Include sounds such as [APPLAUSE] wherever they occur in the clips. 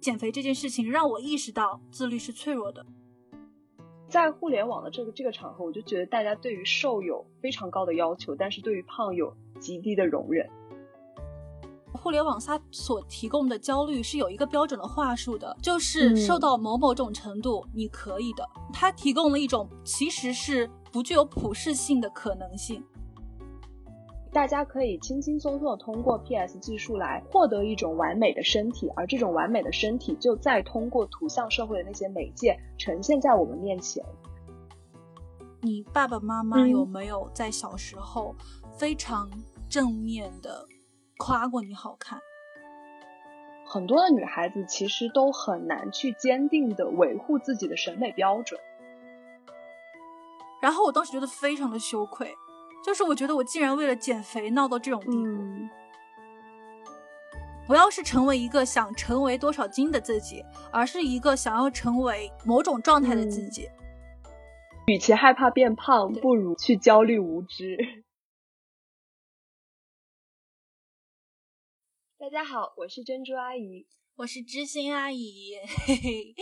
减肥这件事情让我意识到自律是脆弱的。在互联网的这个这个场合，我就觉得大家对于瘦有非常高的要求，但是对于胖有极低的容忍。互联网它所提供的焦虑是有一个标准的话术的，就是瘦到某某种程度你可以的。它提供了一种其实是不具有普适性的可能性。大家可以轻轻松松的通过 PS 技术来获得一种完美的身体，而这种完美的身体就再通过图像社会的那些媒介呈现在我们面前。你爸爸妈妈有没有在小时候非常正面的夸过你好看？很多的女孩子其实都很难去坚定的维护自己的审美标准。然后我当时觉得非常的羞愧。就是我觉得我竟然为了减肥闹到这种地步，不要是成为一个想成为多少斤的自己，而是一个想要成为某种状态的自己。与其害怕变胖，不如去焦虑无知。大家好，我是珍珠阿姨，我是知心阿姨。嘿嘿，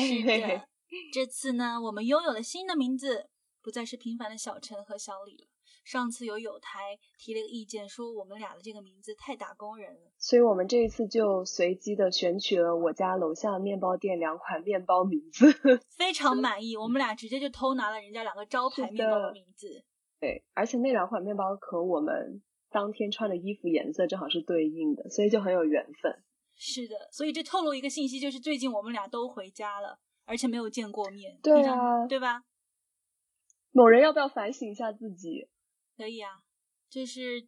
是的，[LAUGHS] 这次呢，我们拥有了新的名字，不再是平凡的小陈和小李了。上次有友台提了个意见，说我们俩的这个名字太打工人了，所以我们这一次就随机的选取了我家楼下面包店两款面包名字，[LAUGHS] 非常满意。我们俩直接就偷拿了人家两个招牌面包的名字。对，而且那两款面包和我们当天穿的衣服颜色正好是对应的，所以就很有缘分。是的，所以这透露一个信息，就是最近我们俩都回家了，而且没有见过面。对啊，对吧？某人要不要反省一下自己？可以啊，就是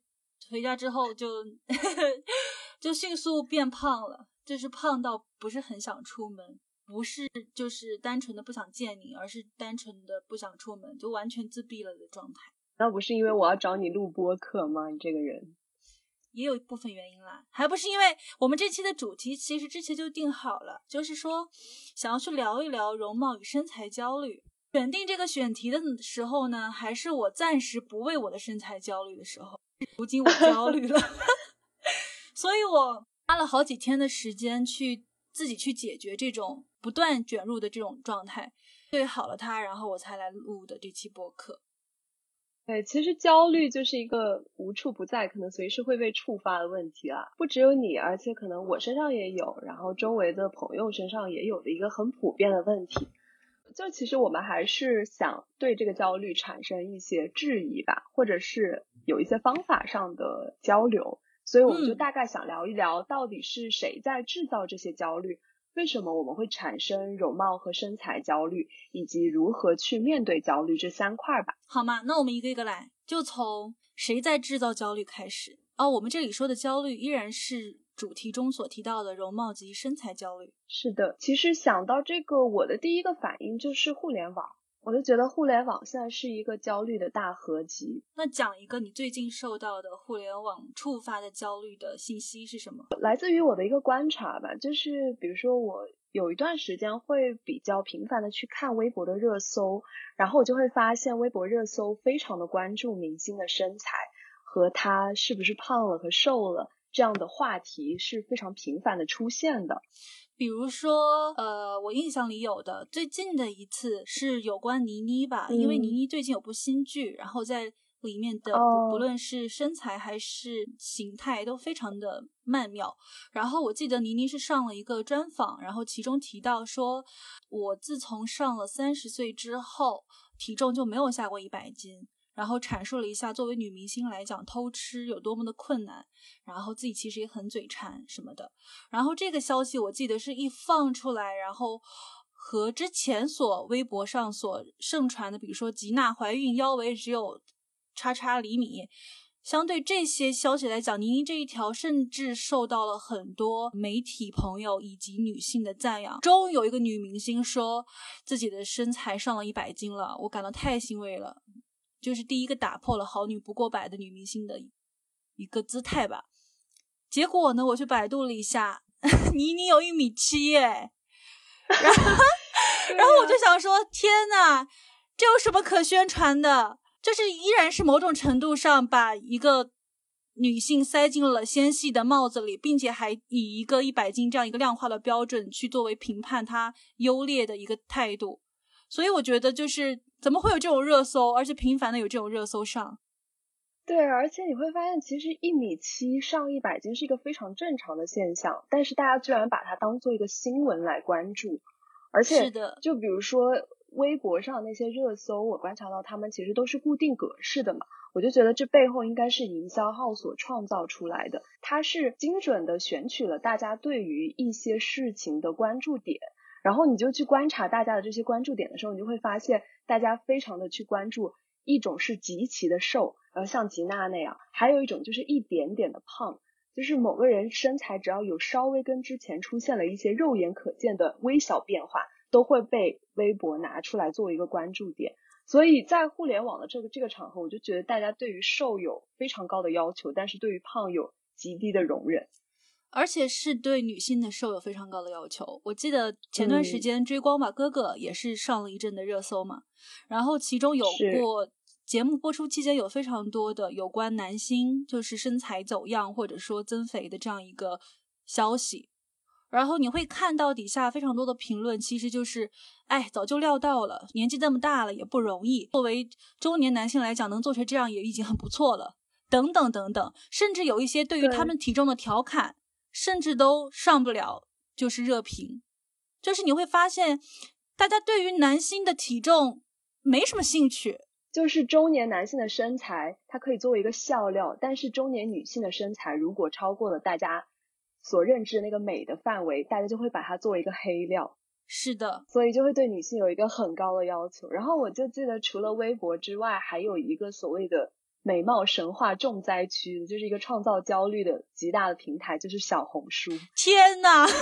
回家之后就 [LAUGHS] 就迅速变胖了，就是胖到不是很想出门，不是就是单纯的不想见你，而是单纯的不想出门，就完全自闭了的状态。那不是因为我要找你录播课吗？你这个人也有一部分原因啦，还不是因为我们这期的主题其实之前就定好了，就是说想要去聊一聊容貌与身材焦虑。选定这个选题的时候呢，还是我暂时不为我的身材焦虑的时候。如今我焦虑了，[LAUGHS] 所以我花了好几天的时间去自己去解决这种不断卷入的这种状态，对好了它，然后我才来录的这期播客。对，其实焦虑就是一个无处不在，可能随时会被触发的问题啊。不只有你，而且可能我身上也有，然后周围的朋友身上也有的一个很普遍的问题。就其实我们还是想对这个焦虑产生一些质疑吧，或者是有一些方法上的交流，所以我们就大概想聊一聊，到底是谁在制造这些焦虑，为什么我们会产生容貌和身材焦虑，以及如何去面对焦虑这三块吧。好吗？那我们一个一个来，就从谁在制造焦虑开始。哦，我们这里说的焦虑依然是。主题中所提到的容貌及身材焦虑，是的。其实想到这个，我的第一个反应就是互联网，我就觉得互联网现在是一个焦虑的大合集。那讲一个你最近受到的互联网触发的焦虑的信息是什么？来自于我的一个观察吧，就是比如说我有一段时间会比较频繁的去看微博的热搜，然后我就会发现微博热搜非常的关注明星的身材和他是不是胖了和瘦了。这样的话题是非常频繁的出现的，比如说，呃，我印象里有的最近的一次是有关倪妮吧，因为倪妮最近有部新剧，然后在里面的不论是身材还是形态都非常的曼妙。然后我记得倪妮是上了一个专访，然后其中提到说，我自从上了三十岁之后，体重就没有下过一百斤。然后阐述了一下作为女明星来讲偷吃有多么的困难，然后自己其实也很嘴馋什么的。然后这个消息我记得是一放出来，然后和之前所微博上所盛传的，比如说吉娜怀孕腰围只有叉叉厘米，相对这些消息来讲，倪妮这一条甚至受到了很多媒体朋友以及女性的赞扬。终于有一个女明星说自己的身材上了一百斤了，我感到太欣慰了。就是第一个打破了“好女不过百”的女明星的一个姿态吧。结果呢，我去百度了一下，倪妮有一米七耶。然后，[LAUGHS] 然后我就想说，天呐，这有什么可宣传的？就是依然是某种程度上把一个女性塞进了纤细的帽子里，并且还以一个一百斤这样一个量化的标准去作为评判她优劣的一个态度。所以我觉得，就是怎么会有这种热搜，而且频繁的有这种热搜上？对，而且你会发现，其实一米七上一百斤是一个非常正常的现象，但是大家居然把它当做一个新闻来关注，而且是的，就比如说微博上那些热搜，我观察到他们其实都是固定格式的嘛，我就觉得这背后应该是营销号所创造出来的，它是精准的选取了大家对于一些事情的关注点，然后你就去观察大家的这些关注点的时候，你就会发现大家非常的去关注，一种是极其的瘦。呃，像吉娜那样，还有一种就是一点点的胖，就是某个人身材只要有稍微跟之前出现了一些肉眼可见的微小变化，都会被微博拿出来作为一个关注点。所以在互联网的这个这个场合，我就觉得大家对于瘦有非常高的要求，但是对于胖有极低的容忍，而且是对女性的瘦有非常高的要求。我记得前段时间追光吧哥哥也是上了一阵的热搜嘛，然后其中有过。节目播出期间有非常多的有关男星就是身材走样或者说增肥的这样一个消息，然后你会看到底下非常多的评论，其实就是，哎，早就料到了，年纪这么大了也不容易，作为中年男性来讲，能做成这样也已经很不错了，等等等等，甚至有一些对于他们体重的调侃，甚至都上不了就是热评，就是你会发现，大家对于男星的体重没什么兴趣。就是中年男性的身材，它可以作为一个笑料，但是中年女性的身材如果超过了大家所认知的那个美的范围，大家就会把它作为一个黑料。是的，所以就会对女性有一个很高的要求。然后我就记得，除了微博之外，还有一个所谓的美貌神话重灾区，就是一个创造焦虑的极大的平台，就是小红书。天呐！[LAUGHS]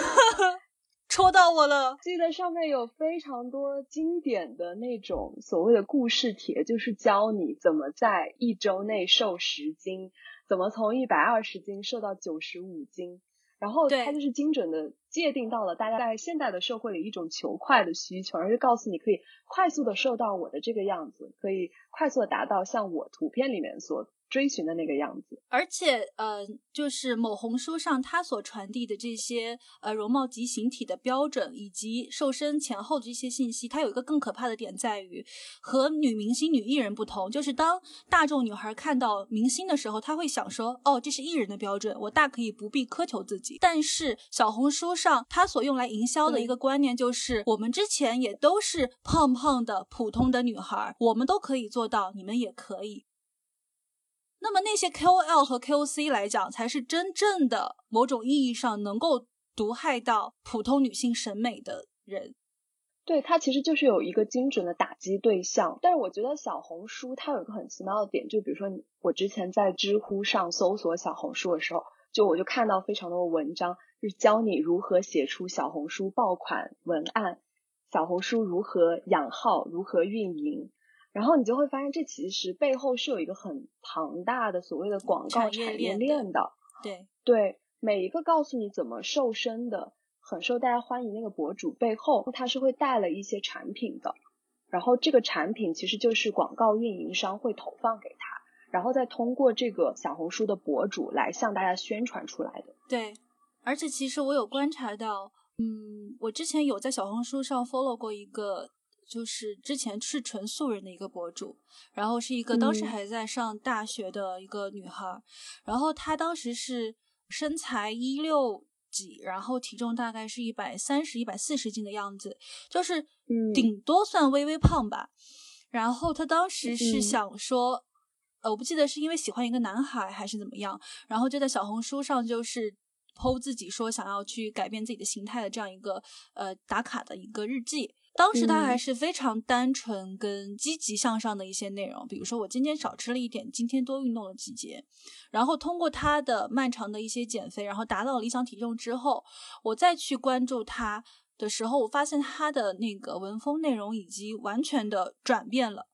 戳到我了！记得上面有非常多经典的那种所谓的故事帖，就是教你怎么在一周内瘦十斤，怎么从一百二十斤瘦到九十五斤。然后它就是精准的界定到了大家在现代的社会里一种求快的需求，而是告诉你可以快速的瘦到我的这个样子，可以快速的达到像我图片里面所。追寻的那个样子，而且呃，就是某红书上他所传递的这些呃容貌及形体的标准，以及瘦身前后的这些信息，它有一个更可怕的点在于，和女明星、女艺人不同，就是当大众女孩看到明星的时候，她会想说，哦，这是艺人的标准，我大可以不必苛求自己。但是小红书上它所用来营销的一个观念就是，我们之前也都是胖胖的普通的女孩，我们都可以做到，你们也可以。那么那些 KOL 和 KOC 来讲，才是真正的某种意义上能够毒害到普通女性审美的人。对，它其实就是有一个精准的打击对象。但是我觉得小红书它有一个很奇妙的点，就比如说我之前在知乎上搜索小红书的时候，就我就看到非常多的文章，就是教你如何写出小红书爆款文案，小红书如何养号，如何运营。然后你就会发现，这其实背后是有一个很庞大的所谓的广告产业链的。对对，每一个告诉你怎么瘦身的、很受大家欢迎那个博主背后，他是会带了一些产品的。然后这个产品其实就是广告运营商会投放给他，然后再通过这个小红书的博主来向大家宣传出来的。对，而且其实我有观察到，嗯，我之前有在小红书上 follow 过一个。就是之前是纯素人的一个博主，然后是一个当时还在上大学的一个女孩，然后她当时是身材一六几，然后体重大概是一百三十一百四十斤的样子，就是顶多算微微胖吧。然后她当时是想说，呃，我不记得是因为喜欢一个男孩还是怎么样，然后就在小红书上就是剖自己说想要去改变自己的形态的这样一个呃打卡的一个日记。当时他还是非常单纯跟积极向上的一些内容，比如说我今天少吃了一点，今天多运动了几节，然后通过他的漫长的一些减肥，然后达到理想体重之后，我再去关注他的时候，我发现他的那个文风内容已经完全的转变了。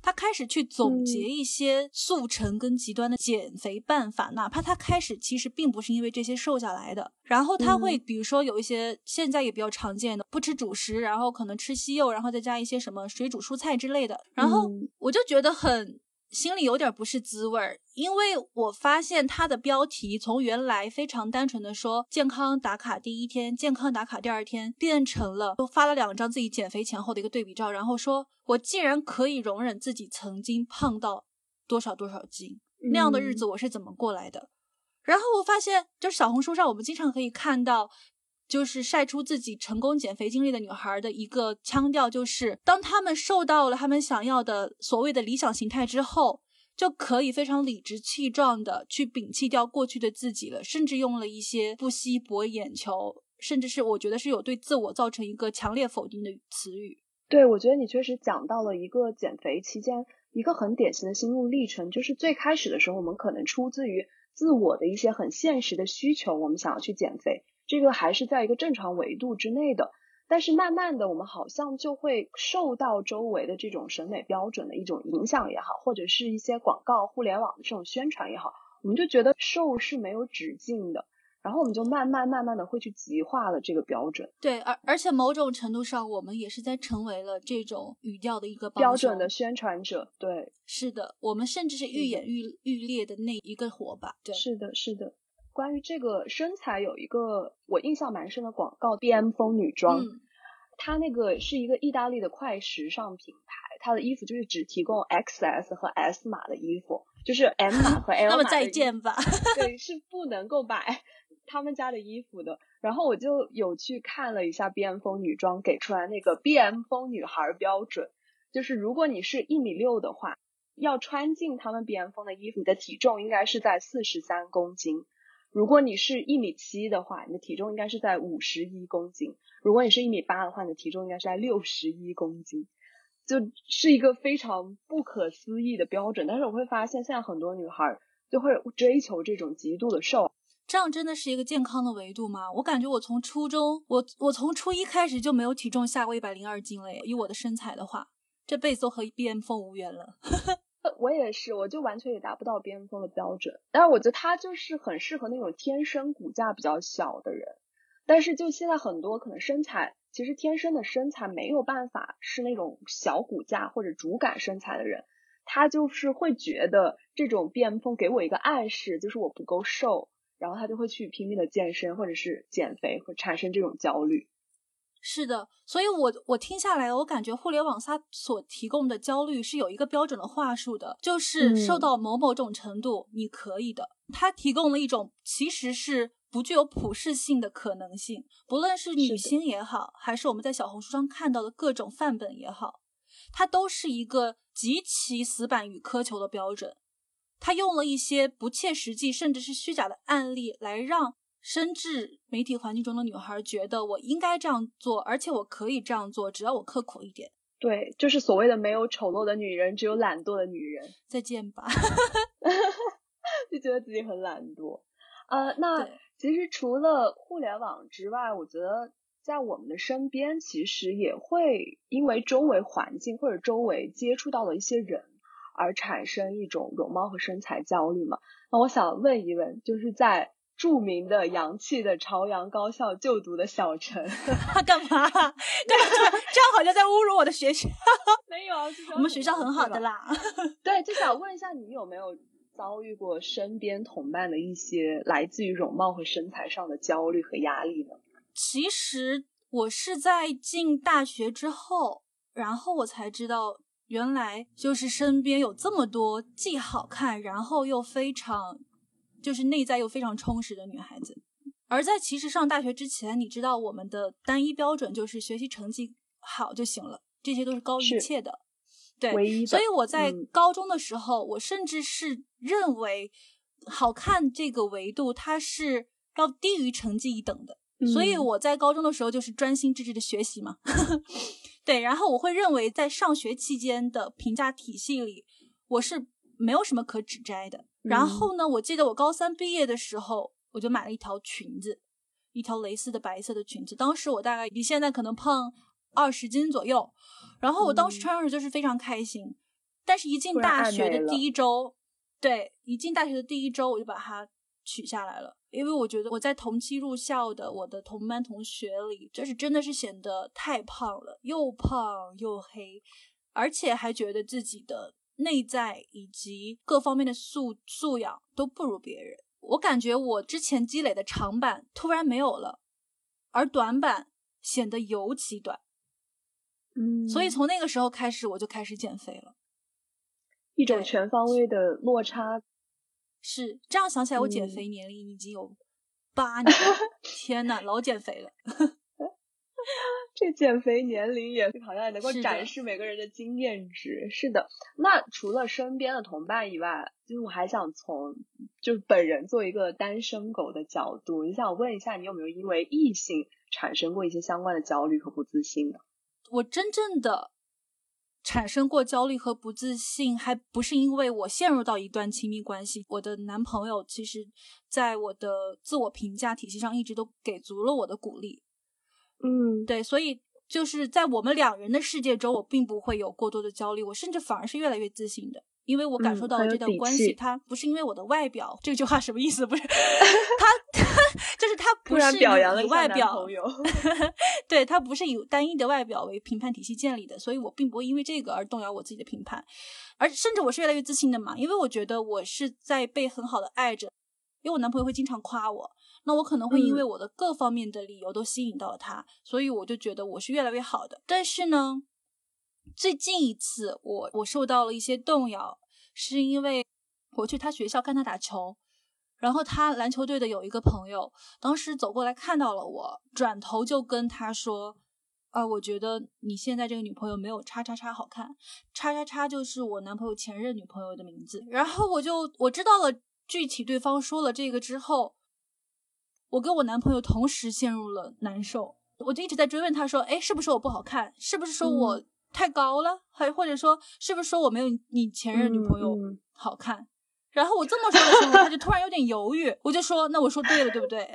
他开始去总结一些速成跟极端的减肥办法，哪怕他开始其实并不是因为这些瘦下来的。然后他会比如说有一些现在也比较常见的，不吃主食，然后可能吃西柚，然后再加一些什么水煮蔬菜之类的。然后我就觉得很心里有点不是滋味儿，因为我发现它的标题从原来非常单纯的说健康打卡第一天，健康打卡第二天，变成了发了两张自己减肥前后的一个对比照，然后说我既然可以容忍自己曾经胖到多少多少斤，那样的日子我是怎么过来的？然后我发现，就是小红书上我们经常可以看到。就是晒出自己成功减肥经历的女孩的一个腔调，就是当她们受到了她们想要的所谓的理想形态之后，就可以非常理直气壮的去摒弃掉过去的自己了，甚至用了一些不惜博眼球，甚至是我觉得是有对自我造成一个强烈否定的词语。对，我觉得你确实讲到了一个减肥期间一个很典型的心路历程，就是最开始的时候，我们可能出自于自我的一些很现实的需求，我们想要去减肥。这个还是在一个正常维度之内的，但是慢慢的，我们好像就会受到周围的这种审美标准的一种影响也好，或者是一些广告、互联网的这种宣传也好，我们就觉得瘦是没有止境的，然后我们就慢慢慢慢的会去极化了这个标准。对，而而且某种程度上，我们也是在成为了这种语调的一个标准的宣传者。对，是的，我们甚至是愈演愈愈烈的那一个火把。对，是的，是的。关于这个身材有一个我印象蛮深的广告，BM 风女装，它那个是一个意大利的快时尚品牌，它的衣服就是只提供 XS 和 S 码的衣服，就是 M 码和 [LAUGHS] L 码。那么再见吧。对，[LAUGHS] 是不能够买 [LAUGHS] 他们家的衣服的。然后我就有去看了一下 BM 风女装给出来那个 BM 风女孩标准，就是如果你是一米六的话，要穿进他们 BM 风的衣服，你的体重应该是在四十三公斤。如果你是一米七的话，你的体重应该是在五十一公斤；如果你是一米八的话，你的体重应该是在六十一公斤，就是一个非常不可思议的标准。但是我会发现，现在很多女孩就会追求这种极度的瘦，这样真的是一个健康的维度吗？我感觉我从初中，我我从初一开始就没有体重下过一百零二斤了。以我的身材的话，这辈子都和 B M 风无缘了。我也是，我就完全也达不到边锋的标准。但是我觉得他就是很适合那种天生骨架比较小的人。但是就现在很多可能身材，其实天生的身材没有办法是那种小骨架或者主感身材的人，他就是会觉得这种边锋给我一个暗示，就是我不够瘦，然后他就会去拼命的健身或者是减肥，会产生这种焦虑。是的，所以我我听下来，我感觉互联网它所提供的焦虑是有一个标准的话术的，就是受到某某种程度你可以的。它提供了一种其实是不具有普适性的可能性，不论是女星也好，还是我们在小红书上看到的各种范本也好，它都是一个极其死板与苛求的标准。它用了一些不切实际甚至是虚假的案例来让。深至媒体环境中的女孩觉得我应该这样做，而且我可以这样做，只要我刻苦一点。对，就是所谓的没有丑陋的女人，只有懒惰的女人。再见吧，[LAUGHS] 就觉得自己很懒惰。呃，那其实除了互联网之外，我觉得在我们的身边，其实也会因为周围环境或者周围接触到的一些人而产生一种容貌和身材焦虑嘛。那我想问一问，就是在。著名的洋气的朝阳高校就读的小陈，他 [LAUGHS] 干嘛？干嘛？这样好像在侮辱我的学校。[LAUGHS] 没有，我们学校很好的啦。[LAUGHS] 对，就想问一下，你有没有遭遇过身边同伴的一些来自于容貌和身材上的焦虑和压力呢？其实我是在进大学之后，然后我才知道，原来就是身边有这么多既好看，然后又非常。就是内在又非常充实的女孩子，而在其实上大学之前，你知道我们的单一标准就是学习成绩好就行了，这些都是高于一切的。对，所以我在高中的时候，我甚至是认为好看这个维度它是要低于成绩一等的。所以我在高中的时候就是专心致志的学习嘛。[LAUGHS] 对，然后我会认为在上学期间的评价体系里，我是没有什么可指摘的。然后呢？我记得我高三毕业的时候，我就买了一条裙子，一条蕾丝的白色的裙子。当时我大概比现在可能胖二十斤左右。然后我当时穿上去就是非常开心。但是，一进大学的第一周，对，一进大学的第一周，我就把它取下来了，因为我觉得我在同期入校的我的同班同学里，就是真的是显得太胖了，又胖又黑，而且还觉得自己的。内在以及各方面的素素养都不如别人。我感觉我之前积累的长板突然没有了，而短板显得尤其短。嗯，所以从那个时候开始，我就开始减肥了。一种全方位的落差。是这样想起来，我减肥年龄已经有八年了。[LAUGHS] 天呐，老减肥了。[LAUGHS] 这减肥年龄也好像能够展示每个人的经验值。是的，那除了身边的同伴以外，就是我还想从就是本人做一个单身狗的角度，你想问一下，你有没有因为异性产生过一些相关的焦虑和不自信呢？我真正的产生过焦虑和不自信，还不是因为我陷入到一段亲密关系。我的男朋友其实在我的自我评价体系上一直都给足了我的鼓励。嗯，对，所以就是在我们两人的世界中，我并不会有过多的焦虑，我甚至反而是越来越自信的，因为我感受到了这段关系，它不是因为我的外表，这句话什么意思？不是，[LAUGHS] 他就是他不是以外表，[LAUGHS] 对他不是以单一的外表为评判体系建立的，所以我并不会因为这个而动摇我自己的评判，而甚至我是越来越自信的嘛，因为我觉得我是在被很好的爱着，因为我男朋友会经常夸我。那我可能会因为我的各方面的理由都吸引到了他，所以我就觉得我是越来越好的。但是呢，最近一次我我受到了一些动摇，是因为我去他学校看他打球，然后他篮球队的有一个朋友当时走过来看到了我，转头就跟他说：“啊，我觉得你现在这个女朋友没有叉叉叉好看，叉叉叉就是我男朋友前任女朋友的名字。”然后我就我知道了具体对方说了这个之后。我跟我男朋友同时陷入了难受，我就一直在追问他说：“哎，是不是我不好看？是不是说我太高了？还或者说是不是说我没有你前任女朋友好看？”然后我这么说的时候，他就突然有点犹豫。我就说：“那我说对了，对不对？”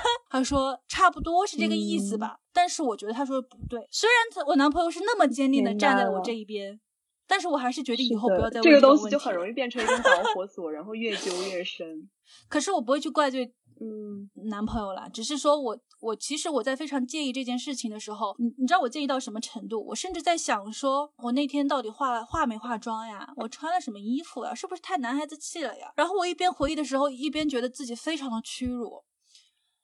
[LAUGHS] 他说：“差不多是这个意思吧。”但是我觉得他说的不对。虽然他我男朋友是那么坚定的站在了我这一边，但是我还是决定以后不要再问这个东西，就很容易变成一根导火索，然后越揪越深。可是我不会去怪罪。嗯，男朋友啦，只是说我我其实我在非常介意这件事情的时候，你你知道我介意到什么程度？我甚至在想说，我那天到底化了化没化妆呀？我穿了什么衣服呀？是不是太男孩子气了呀？然后我一边回忆的时候，一边觉得自己非常的屈辱，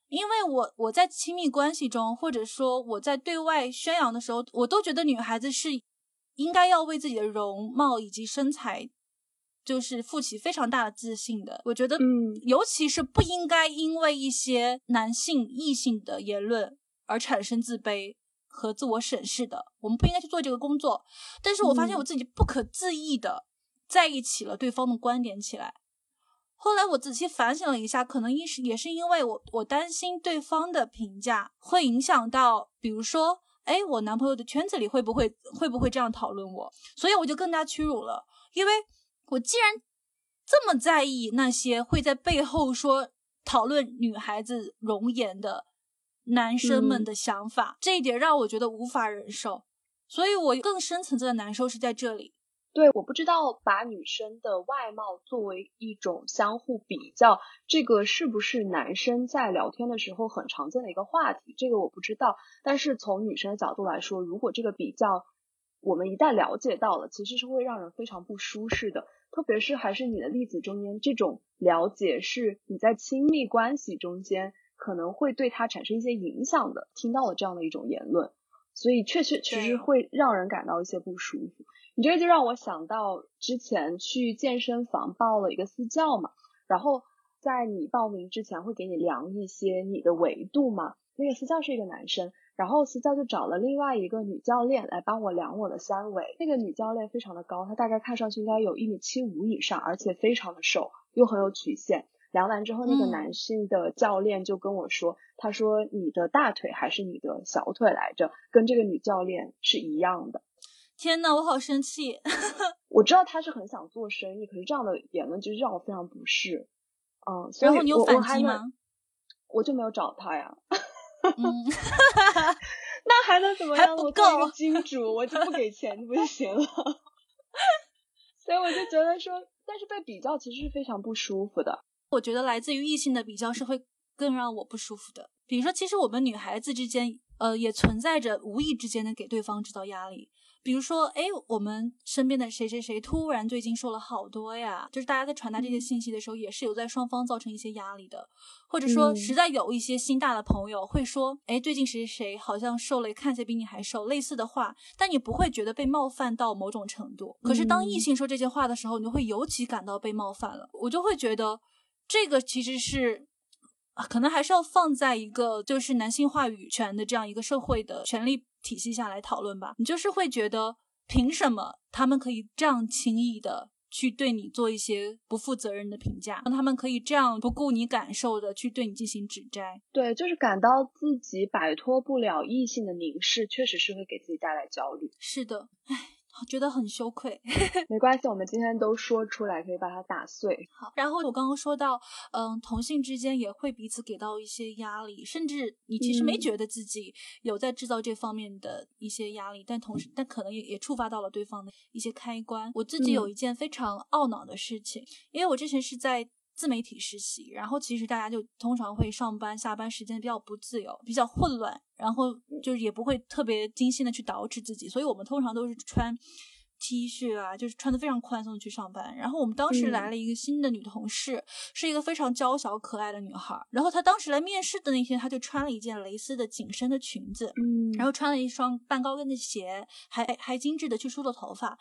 因为我我在亲密关系中，或者说我在对外宣扬的时候，我都觉得女孩子是应该要为自己的容貌以及身材。就是负起非常大的自信的，我觉得，嗯，尤其是不应该因为一些男性异性的言论而产生自卑和自我审视的，我们不应该去做这个工作。但是我发现我自己不可自抑的在意起了对方的观点起来。后来我仔细反省了一下，可能一是也是因为我我担心对方的评价会影响到，比如说，哎，我男朋友的圈子里会不会会不会这样讨论我，所以我就更加屈辱了，因为。我既然这么在意那些会在背后说讨论女孩子容颜的男生们的想法，这一点让我觉得无法忍受，所以我更深层次的难受是在这里。对，我不知道把女生的外貌作为一种相互比较，这个是不是男生在聊天的时候很常见的一个话题？这个我不知道。但是从女生的角度来说，如果这个比较我们一旦了解到了，其实是会让人非常不舒适的。特别是还是你的例子中间，这种了解是你在亲密关系中间可能会对他产生一些影响的。听到了这样的一种言论，所以确确其实会让人感到一些不舒服。你这个就让我想到之前去健身房报了一个私教嘛，然后在你报名之前会给你量一些你的维度嘛。那个私教是一个男生。然后私教就找了另外一个女教练来帮我量我的三围。那个女教练非常的高，她大概看上去应该有一米七五以上，而且非常的瘦，又很有曲线。量完之后，那个男性的教练就跟我说：“他说你的大腿还是你的小腿来着，跟这个女教练是一样的。”天呐，我好生气！[LAUGHS] 我知道他是很想做生意，可是这样的言论就是让我非常不适。嗯，然后你有反击吗？我就没有找他呀。[LAUGHS] 嗯，那还能怎么样？我作为金主，我就不给钱就不就行了？[LAUGHS] 所以我就觉得说，但是被比较其实是非常不舒服的。我觉得来自于异性的比较是会更让我不舒服的。比如说，其实我们女孩子之间，呃，也存在着无意之间的给对方制造压力。比如说，哎，我们身边的谁谁谁突然最近瘦了好多呀，就是大家在传达这些信息的时候，也是有在双方造成一些压力的。或者说，实在有一些心大的朋友会说，哎，最近谁谁谁好像瘦了，看起来比你还瘦，类似的话，但你不会觉得被冒犯到某种程度。可是当异性说这些话的时候，你就会尤其感到被冒犯了。我就会觉得，这个其实是。可能还是要放在一个就是男性话语权的这样一个社会的权利体系下来讨论吧。你就是会觉得，凭什么他们可以这样轻易的去对你做一些不负责任的评价？让他们可以这样不顾你感受的去对你进行指摘？对，就是感到自己摆脱不了异性的凝视，确实是会给自己带来焦虑。是的，唉。觉得很羞愧，[LAUGHS] 没关系，我们今天都说出来，可以把它打碎。好，然后我刚刚说到，嗯，同性之间也会彼此给到一些压力，甚至你其实没觉得自己有在制造这方面的一些压力，但同时，但可能也也触发到了对方的一些开关。我自己有一件非常懊恼的事情，因为我之前是在。自媒体实习，然后其实大家就通常会上班下班时间比较不自由，比较混乱，然后就是也不会特别精心的去捯饬自己，所以我们通常都是穿 T 恤啊，就是穿的非常宽松的去上班。然后我们当时来了一个新的女同事，是一个非常娇小可爱的女孩。然后她当时来面试的那天，她就穿了一件蕾丝的紧身的裙子，嗯，然后穿了一双半高跟的鞋，还还精致的去梳了头发。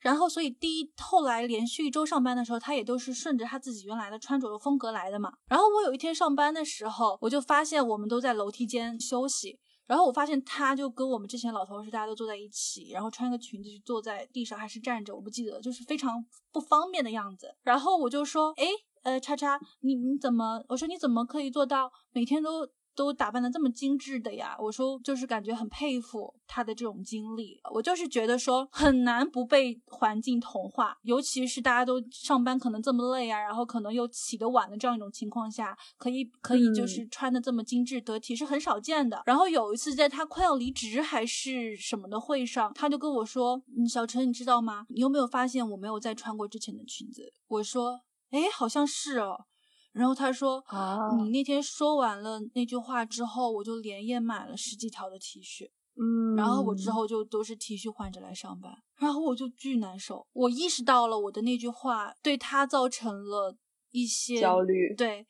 然后，所以第一后来连续一周上班的时候，他也都是顺着他自己原来的穿着的风格来的嘛。然后我有一天上班的时候，我就发现我们都在楼梯间休息，然后我发现他就跟我们之前老头是大家都坐在一起，然后穿个裙子就坐在地上还是站着，我不记得，就是非常不方便的样子。然后我就说，哎，呃，叉叉，你你怎么？我说你怎么可以做到每天都？都打扮的这么精致的呀，我说就是感觉很佩服他的这种经历。我就是觉得说很难不被环境同化，尤其是大家都上班可能这么累啊，然后可能又起得晚的这样一种情况下，可以可以就是穿的这么精致得体是很少见的。然后有一次在他快要离职还是什么的会上，他就跟我说：“嗯，小陈，你知道吗？你有没有发现我没有再穿过之前的裙子？”我说：“哎，好像是哦。”然后他说：“啊你那天说完了那句话之后，我就连夜买了十几条的 T 恤，嗯，然后我之后就都是 T 恤换着来上班，然后我就巨难受。我意识到了我的那句话对他造成了一些焦虑，对，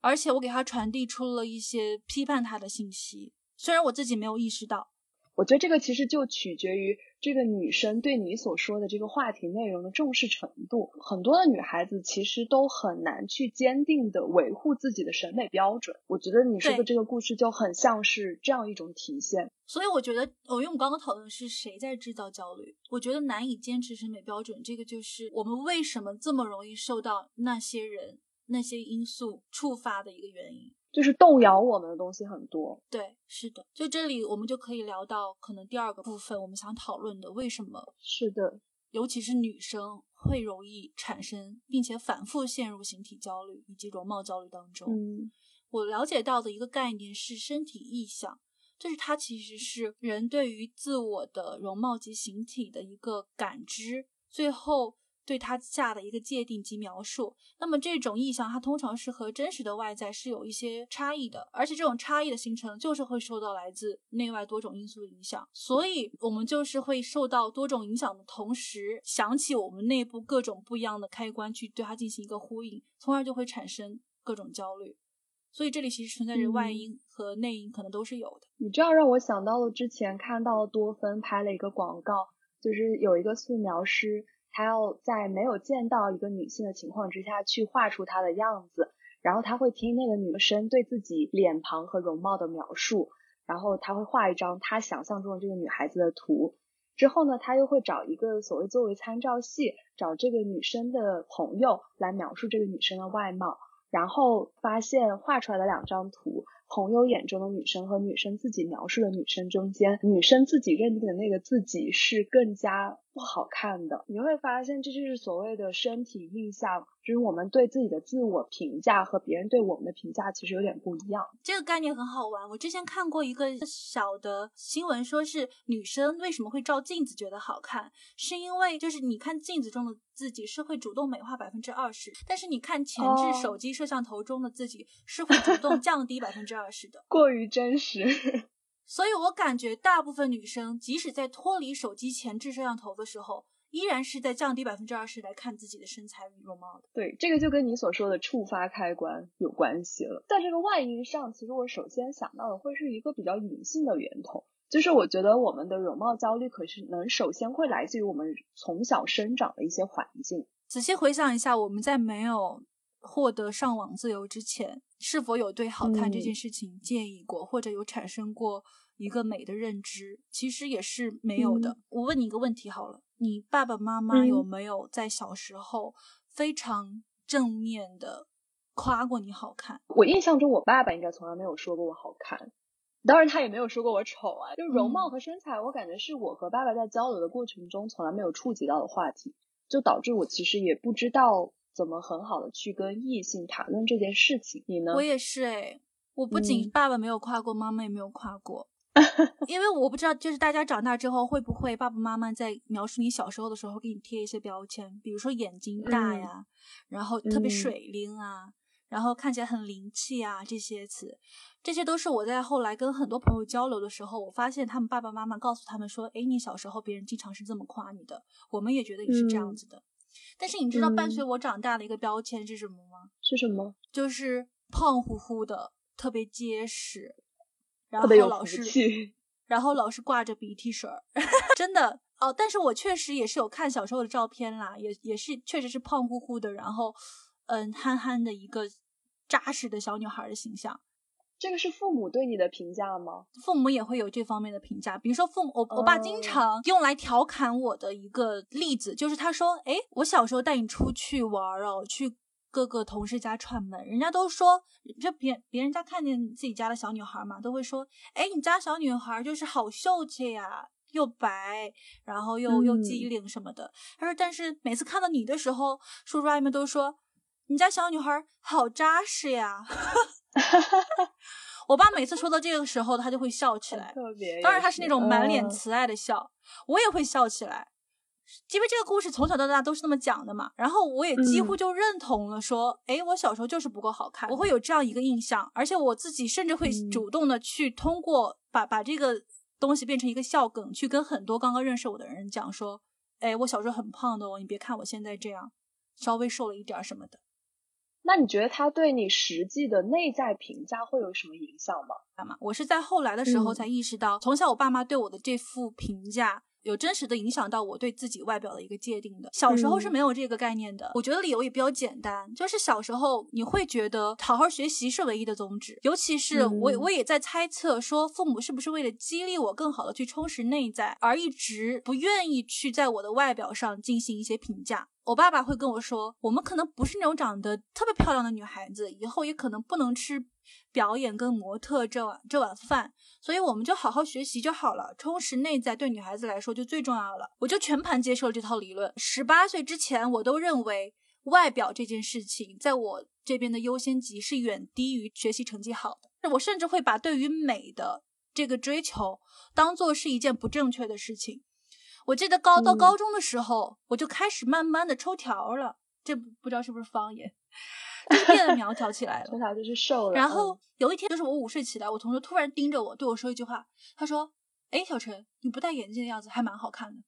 而且我给他传递出了一些批判他的信息，虽然我自己没有意识到。我觉得这个其实就取决于。”这个女生对你所说的这个话题内容的重视程度，很多的女孩子其实都很难去坚定的维护自己的审美标准。我觉得你说的这个故事就很像是这样一种体现。所以我觉得，我因为我们刚刚讨论是谁在制造焦虑，我觉得难以坚持审美标准，这个就是我们为什么这么容易受到那些人、那些因素触发的一个原因。就是动摇我们的东西很多，对，是的，就这里我们就可以聊到可能第二个部分，我们想讨论的为什么是的，尤其是女生会容易产生并且反复陷入形体焦虑以及容貌焦虑当中。嗯，我了解到的一个概念是身体意象，就是它其实是人对于自我的容貌及形体的一个感知，最后。对它下的一个界定及描述，那么这种意象它通常是和真实的外在是有一些差异的，而且这种差异的形成就是会受到来自内外多种因素的影响，所以我们就是会受到多种影响的同时，想起我们内部各种不一样的开关去对它进行一个呼应，从而就会产生各种焦虑。所以这里其实存在着外因和内因，可能都是有的。你这样让我想到了之前看到多芬拍了一个广告，就是有一个素描师。他要在没有见到一个女性的情况之下去画出她的样子，然后他会听那个女生对自己脸庞和容貌的描述，然后他会画一张他想象中的这个女孩子的图，之后呢，他又会找一个所谓作为参照系，找这个女生的朋友来描述这个女生的外貌，然后发现画出来的两张图。朋友眼中的女生和女生自己描述的女生中间，女生自己认定的那个自己是更加不好看的。你会发现，这就是所谓的身体印象，就是我们对自己的自我评价和别人对我们的评价其实有点不一样。这个概念很好玩。我之前看过一个小的新闻，说是女生为什么会照镜子觉得好看，是因为就是你看镜子中的自己是会主动美化百分之二十，但是你看前置手机摄像头中的自己是会主动降低百分之。二十的过于真实，所以我感觉大部分女生，即使在脱离手机前置摄像头的时候，依然是在降低百分之二十来看自己的身材与容貌的。对，这个就跟你所说的触发开关有关系了。在这个外因上，其实我首先想到的会是一个比较隐性的源头，就是我觉得我们的容貌焦虑可是能首先会来自于我们从小生长的一些环境。仔细回想一下，我们在没有获得上网自由之前，是否有对好看这件事情介意过，或者有产生过？一个美的认知其实也是没有的。我问你一个问题好了，你爸爸妈妈有没有在小时候非常正面的夸过你好看？我印象中，我爸爸应该从来没有说过我好看，当然他也没有说过我丑啊。就容貌和身材，我感觉是我和爸爸在交流的过程中从来没有触及到的话题，就导致我其实也不知道怎么很好的去跟异性谈论这件事情。你呢？我也是哎，我不仅爸爸没有夸过，妈妈也没有夸过。[LAUGHS] 因为我不知道，就是大家长大之后会不会爸爸妈妈在描述你小时候的时候给你贴一些标签，比如说眼睛大呀，然后特别水灵啊，然后看起来很灵气啊这些词，这些都是我在后来跟很多朋友交流的时候，我发现他们爸爸妈妈告诉他们说，哎，你小时候别人经常是这么夸你的，我们也觉得你是这样子的。但是你知道伴随我长大的一个标签是什么吗？是什么？就是胖乎乎的，特别结实。然后老是，[LAUGHS] 然后老是挂着鼻涕水儿，[LAUGHS] 真的哦。但是我确实也是有看小时候的照片啦，也也是确实是胖乎乎的，然后嗯憨憨的一个扎实的小女孩的形象。这个是父母对你的评价吗？父母也会有这方面的评价，比如说父母，我我爸经常用来调侃我的一个例子，就是他说，哎，我小时候带你出去玩哦，去。各个同事家串门，人家都说，这别别人家看见自己家的小女孩嘛，都会说，哎，你家小女孩就是好秀气呀，又白，然后又又机灵什么的。他说，但是每次看到你的时候，叔叔阿姨们都说，你家小女孩好扎实呀。[LAUGHS] [LAUGHS] 我爸每次说到这个时候，他就会笑起来，当然他是那种满脸慈爱的笑，我也会笑起来。因为这个故事从小到大都是那么讲的嘛，然后我也几乎就认同了，说，哎，我小时候就是不够好看，我会有这样一个印象，而且我自己甚至会主动的去通过把把这个东西变成一个笑梗，去跟很多刚刚认识我的人讲说，哎，我小时候很胖的哦，你别看我现在这样，稍微瘦了一点什么的。那你觉得他对你实际的内在评价会有什么影响吗？我是在后来的时候才意识到，从小我爸妈对我的这副评价。有真实的影响到我对自己外表的一个界定的。小时候是没有这个概念的。我觉得理由也比较简单，就是小时候你会觉得好好学习是唯一的宗旨。尤其是我，我也在猜测说，父母是不是为了激励我更好的去充实内在，而一直不愿意去在我的外表上进行一些评价。我爸爸会跟我说，我们可能不是那种长得特别漂亮的女孩子，以后也可能不能吃。表演跟模特这碗这碗饭，所以我们就好好学习就好了，充实内在对女孩子来说就最重要了。我就全盘接受了这套理论。十八岁之前，我都认为外表这件事情在我这边的优先级是远低于学习成绩好的。我甚至会把对于美的这个追求当做是一件不正确的事情。我记得高到高中的时候，我就开始慢慢的抽条了，这不知道是不是方言。就变得苗条起来了，从小就是瘦了。然后有一天，就是我午睡起来，我同学突然盯着我，对我说一句话，他说：“哎，小陈，你不戴眼镜的样子还蛮好看的。”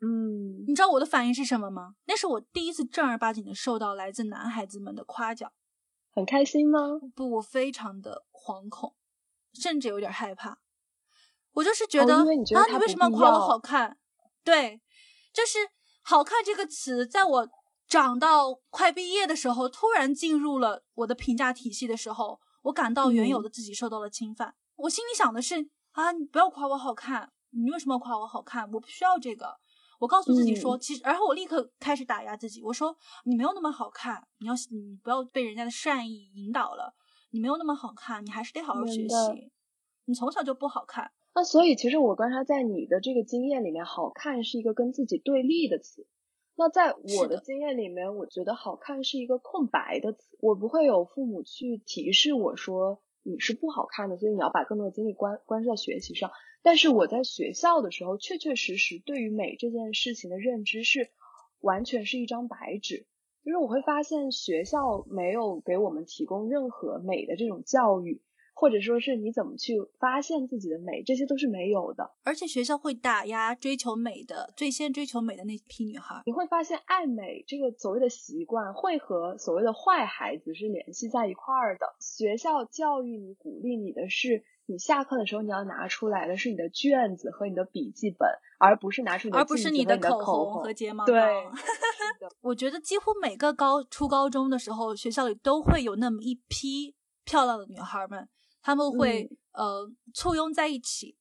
嗯，你知道我的反应是什么吗？那是我第一次正儿八经的受到来自男孩子们的夸奖，很开心吗？不，我非常的惶恐，甚至有点害怕。我就是觉得啊，你为什么要夸我好看？对，就是“好看”这个词，在我。长到快毕业的时候，突然进入了我的评价体系的时候，我感到原有的自己受到了侵犯。我心里想的是啊，你不要夸我好看，你为什么要夸我好看？我不需要这个。我告诉自己说，其实，然后我立刻开始打压自己，我说你没有那么好看，你要你不要被人家的善意引导了，你没有那么好看，你还是得好好学习。你从小就不好看。那所以，其实我观察在你的这个经验里面，好看是一个跟自己对立的词。那在我的经验里面，我觉得好看是一个空白的词，我不会有父母去提示我说你是不好看的，所以你要把更多的精力关关注在学习上。但是我在学校的时候，确确实实对于美这件事情的认知是完全是一张白纸，就是我会发现学校没有给我们提供任何美的这种教育，或者说是你怎么去发现自己的美，这些都是没有的。而且学校会打压追求美的、最先追求美的那批女孩。你会发现，爱美这个所谓的习惯，会和所谓的坏孩子是联系在一块儿的。学校教育你、鼓励你的是，你下课的时候你要拿出来的是你的卷子和你的笔记本，而不是拿出你的而不是你的口红和睫毛膏。[LAUGHS] 对，我觉得几乎每个高初高中的时候，学校里都会有那么一批漂亮的女孩们。他们会呃簇拥在一起，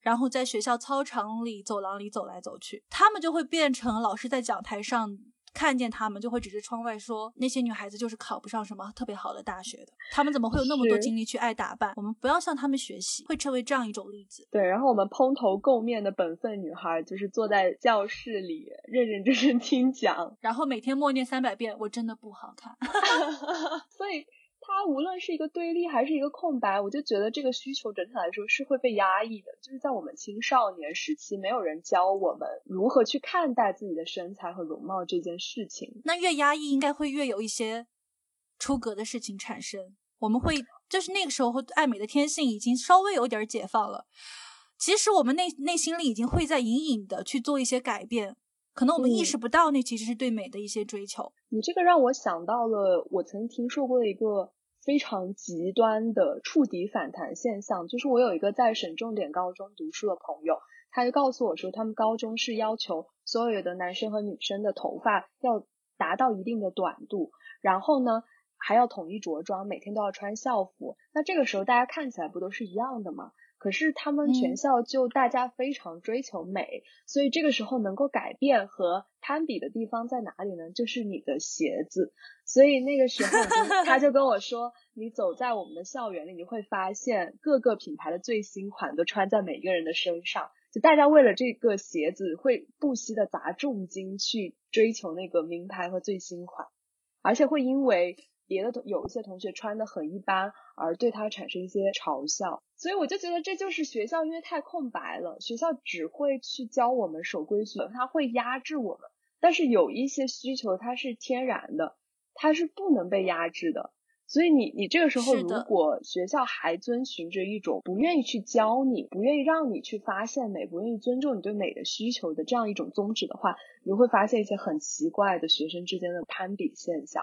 然后在学校操场里、走廊里走来走去。他们就会变成老师在讲台上看见他们，就会指着窗外说：“那些女孩子就是考不上什么特别好的大学的。他们怎么会有那么多精力去爱打扮？我们不要向他们学习。”会成为这样一种例子。对，然后我们蓬头垢面的本分女孩，就是坐在教室里认认真真听讲，然后每天默念三百遍：“我真的不好看。[LAUGHS] ”所以。它无论是一个对立还是一个空白，我就觉得这个需求整体来说是会被压抑的。就是在我们青少年时期，没有人教我们如何去看待自己的身材和容貌这件事情。那越压抑，应该会越有一些出格的事情产生。我们会就是那个时候，爱美的天性已经稍微有点解放了。其实我们内内心里已经会在隐隐的去做一些改变，可能我们意识不到，那其实是对美的一些追求。你这个让我想到了我曾听说过的一个。非常极端的触底反弹现象，就是我有一个在省重点高中读书的朋友，他就告诉我说，他们高中是要求所有的男生和女生的头发要达到一定的短度，然后呢还要统一着装，每天都要穿校服。那这个时候大家看起来不都是一样的吗？可是他们全校就大家非常追求美，所以这个时候能够改变和攀比的地方在哪里呢？就是你的鞋子。所以那个时候他就跟我说，你走在我们的校园里，你会发现各个品牌的最新款都穿在每一个人的身上。就大家为了这个鞋子会不惜的砸重金去追求那个名牌和最新款，而且会因为。别的同有一些同学穿的很一般，而对他产生一些嘲笑，所以我就觉得这就是学校因为太空白了，学校只会去教我们守规矩，他会压制我们。但是有一些需求它是天然的，它是不能被压制的。所以你你这个时候如果学校还遵循着一种不愿意去教你，不愿意让你去发现美，不愿意尊重你对美的需求的这样一种宗旨的话，你会发现一些很奇怪的学生之间的攀比现象。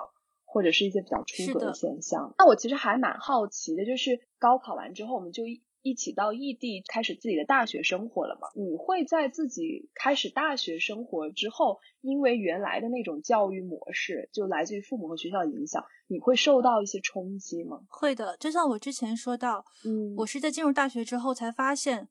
或者是一些比较出格的现象。那我其实还蛮好奇的，就是高考完之后，我们就一一起到异地开始自己的大学生活了嘛？你会在自己开始大学生活之后，因为原来的那种教育模式，就来自于父母和学校的影响，你会受到一些冲击吗？会的，就像我之前说到，嗯，我是在进入大学之后才发现，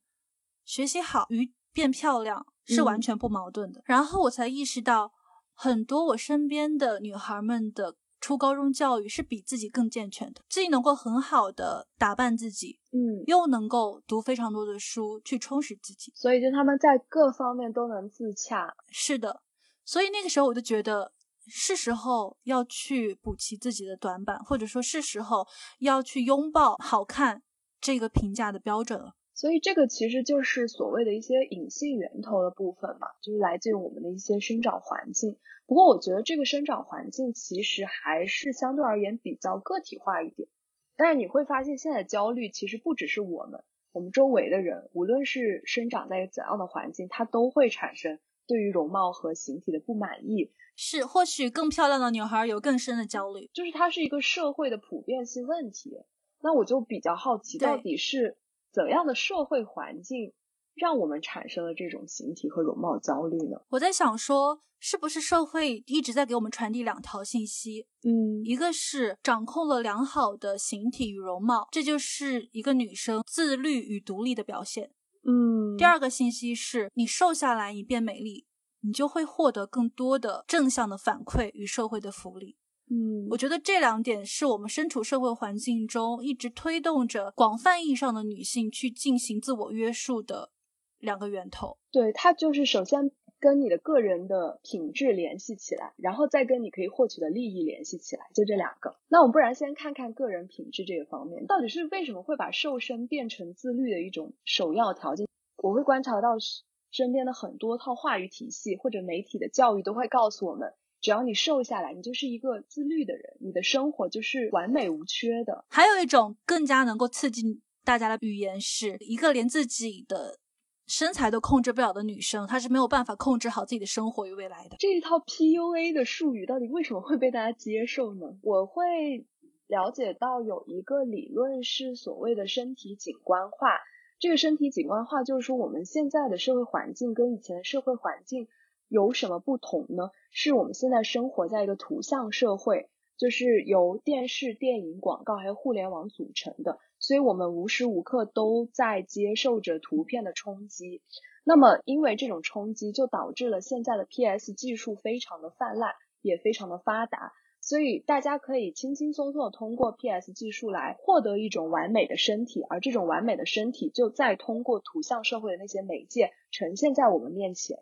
学习好与变漂亮是完全不矛盾的。然后我才意识到，很多我身边的女孩们的。初高中教育是比自己更健全的，自己能够很好的打扮自己，嗯，又能够读非常多的书去充实自己，所以就他们在各方面都能自洽。是的，所以那个时候我就觉得是时候要去补齐自己的短板，或者说是时候要去拥抱好看这个评价的标准了。所以这个其实就是所谓的一些隐性源头的部分嘛，就是来自于我们的一些生长环境。不过我觉得这个生长环境其实还是相对而言比较个体化一点。但是你会发现，现在焦虑其实不只是我们，我们周围的人，无论是生长在怎样的环境，它都会产生对于容貌和形体的不满意。是，或许更漂亮的女孩有更深的焦虑，就是它是一个社会的普遍性问题。那我就比较好奇，到底是怎样的社会环境？让我们产生了这种形体和容貌焦虑呢？我在想说，是不是社会一直在给我们传递两条信息？嗯，一个是掌控了良好的形体与容貌，这就是一个女生自律与独立的表现。嗯，第二个信息是你瘦下来，你变美丽，你就会获得更多的正向的反馈与社会的福利。嗯，我觉得这两点是我们身处社会环境中一直推动着广泛意义上的女性去进行自我约束的。两个源头，对它就是首先跟你的个人的品质联系起来，然后再跟你可以获取的利益联系起来，就这两个。那我们不然先看看个人品质这个方面，到底是为什么会把瘦身变成自律的一种首要条件？我会观察到身边的很多套话语体系或者媒体的教育都会告诉我们，只要你瘦下来，你就是一个自律的人，你的生活就是完美无缺的。还有一种更加能够刺激大家的语言，是一个连自己的。身材都控制不了的女生，她是没有办法控制好自己的生活与未来的。这一套 PUA 的术语到底为什么会被大家接受呢？我会了解到有一个理论是所谓的身体景观化。这个身体景观化就是说，我们现在的社会环境跟以前的社会环境有什么不同呢？是我们现在生活在一个图像社会，就是由电视、电影、广告还有互联网组成的。所以我们无时无刻都在接受着图片的冲击，那么因为这种冲击，就导致了现在的 PS 技术非常的泛滥，也非常的发达，所以大家可以轻轻松松的通过 PS 技术来获得一种完美的身体，而这种完美的身体就再通过图像社会的那些媒介呈现在我们面前。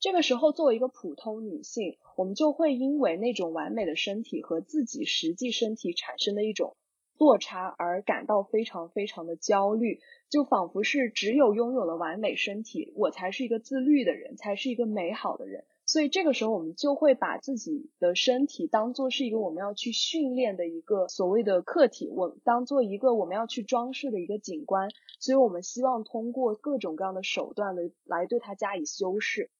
这个时候，作为一个普通女性，我们就会因为那种完美的身体和自己实际身体产生的一种。落差而感到非常非常的焦虑，就仿佛是只有拥有了完美身体，我才是一个自律的人，才是一个美好的人。所以这个时候，我们就会把自己的身体当做是一个我们要去训练的一个所谓的客体，我当做一个我们要去装饰的一个景观。所以我们希望通过各种各样的手段来来对它加以修饰。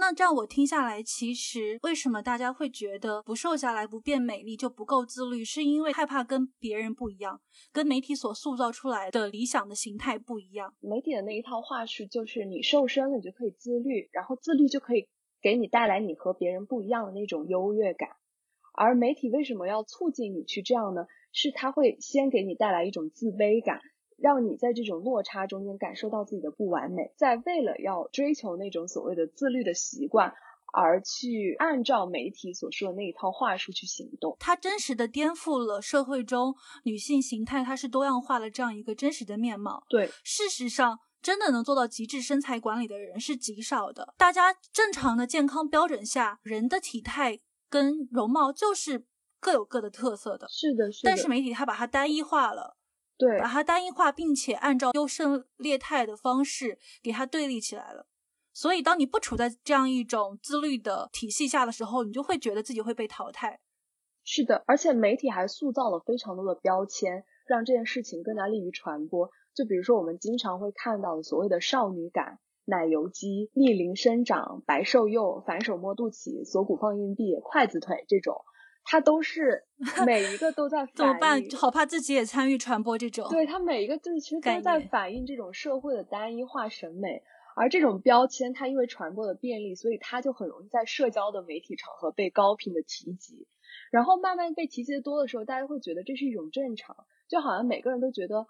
那这样我听下来，其实为什么大家会觉得不瘦下来不变美丽就不够自律？是因为害怕跟别人不一样，跟媒体所塑造出来的理想的形态不一样。媒体的那一套话术就是你瘦身了你就可以自律，然后自律就可以给你带来你和别人不一样的那种优越感。而媒体为什么要促进你去这样呢？是它会先给你带来一种自卑感。让你在这种落差中间感受到自己的不完美，在为了要追求那种所谓的自律的习惯，而去按照媒体所说的那一套话术去行动，它真实的颠覆了社会中女性形态它是多样化的这样一个真实的面貌。对，事实上，真的能做到极致身材管理的人是极少的。大家正常的健康标准下，人的体态跟容貌就是各有各的特色的。是的，是的。但是媒体它把它单一化了。对，把它单一化，并且按照优胜劣汰的方式给它对立起来了。所以，当你不处在这样一种自律的体系下的时候，你就会觉得自己会被淘汰。是的，而且媒体还塑造了非常多的标签，让这件事情更加利于传播。就比如说，我们经常会看到的所谓的少女感、奶油肌、逆龄生长、白瘦幼、反手摸肚脐、锁骨放硬币、筷子腿这种。它都是 [LAUGHS] 每一个都在怎么办？好怕自己也参与传播这种。对，他每一个就是其实都在反映这种社会的单一化审美，而这种标签它因为传播的便利，所以它就很容易在社交的媒体场合被高频的提及。然后慢慢被提及的多的时候，大家会觉得这是一种正常，就好像每个人都觉得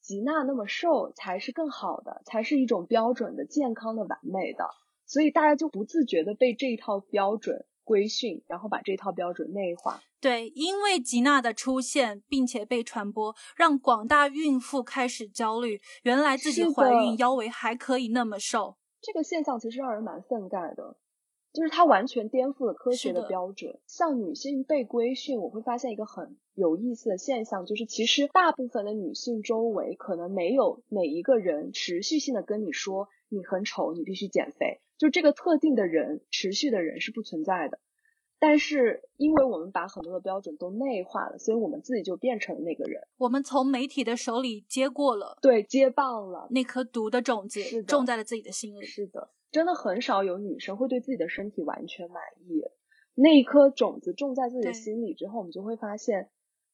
吉娜那么瘦才是更好的，才是一种标准的健康的完美的，所以大家就不自觉的被这一套标准。规训，然后把这套标准内化。对，因为吉娜的出现并且被传播，让广大孕妇开始焦虑。原来自己怀孕腰围还可以那么瘦，这个现象其实让人蛮愤慨的。就是它完全颠覆了科学的标准。像女性被规训，我会发现一个很有意思的现象，就是其实大部分的女性周围可能没有哪一个人持续性的跟你说你很丑，你必须减肥。就这个特定的人，持续的人是不存在的，但是因为我们把很多的标准都内化了，所以我们自己就变成了那个人。我们从媒体的手里接过了，对，接棒了那颗毒的种子，种在了自己的心里。是的，真的很少有女生会对自己的身体完全满意。那一颗种子种在自己的心里之后，我们就会发现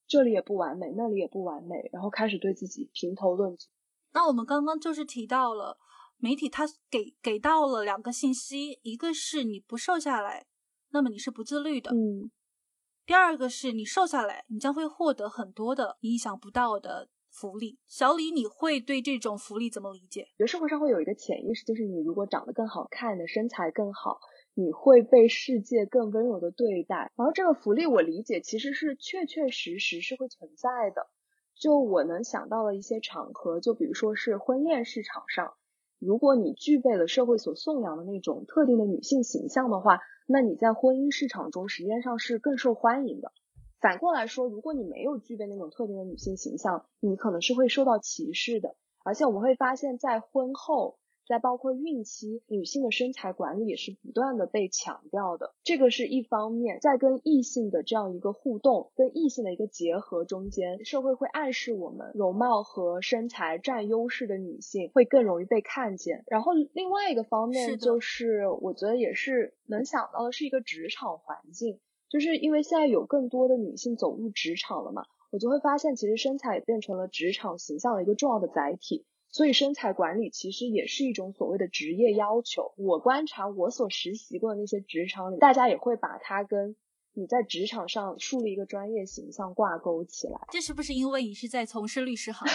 这里也不完美，那里也不完美，然后开始对自己评头论足。那我们刚刚就是提到了。媒体它给给到了两个信息，一个是你不瘦下来，那么你是不自律的。嗯。第二个是你瘦下来，你将会获得很多的意想不到的福利。小李，你会对这种福利怎么理解？觉得社会上会有一个潜意识，就是你如果长得更好看，的身材更好，你会被世界更温柔的对待。然后这个福利我理解其实是确确实实是会存在的。就我能想到的一些场合，就比如说是婚恋市场上。如果你具备了社会所颂扬的那种特定的女性形象的话，那你在婚姻市场中实际上是更受欢迎的。反过来说，如果你没有具备那种特定的女性形象，你可能是会受到歧视的。而且我们会发现，在婚后再包括孕期，女性的身材管理也是不断的被强调的。这个是一方面，在跟异性的这样一个互动、跟异性的一个结合中间，社会会暗示我们，容貌和身材占优势的女性会更容易被看见。然后另外一个方面，就是我觉得也是能想到的是一个职场环境，就是因为现在有更多的女性走入职场了嘛，我就会发现，其实身材也变成了职场形象的一个重要的载体。所以身材管理其实也是一种所谓的职业要求。我观察我所实习过的那些职场里，大家也会把它跟你在职场上树立一个专业形象挂钩起来。这是不是因为你是在从事律师行业？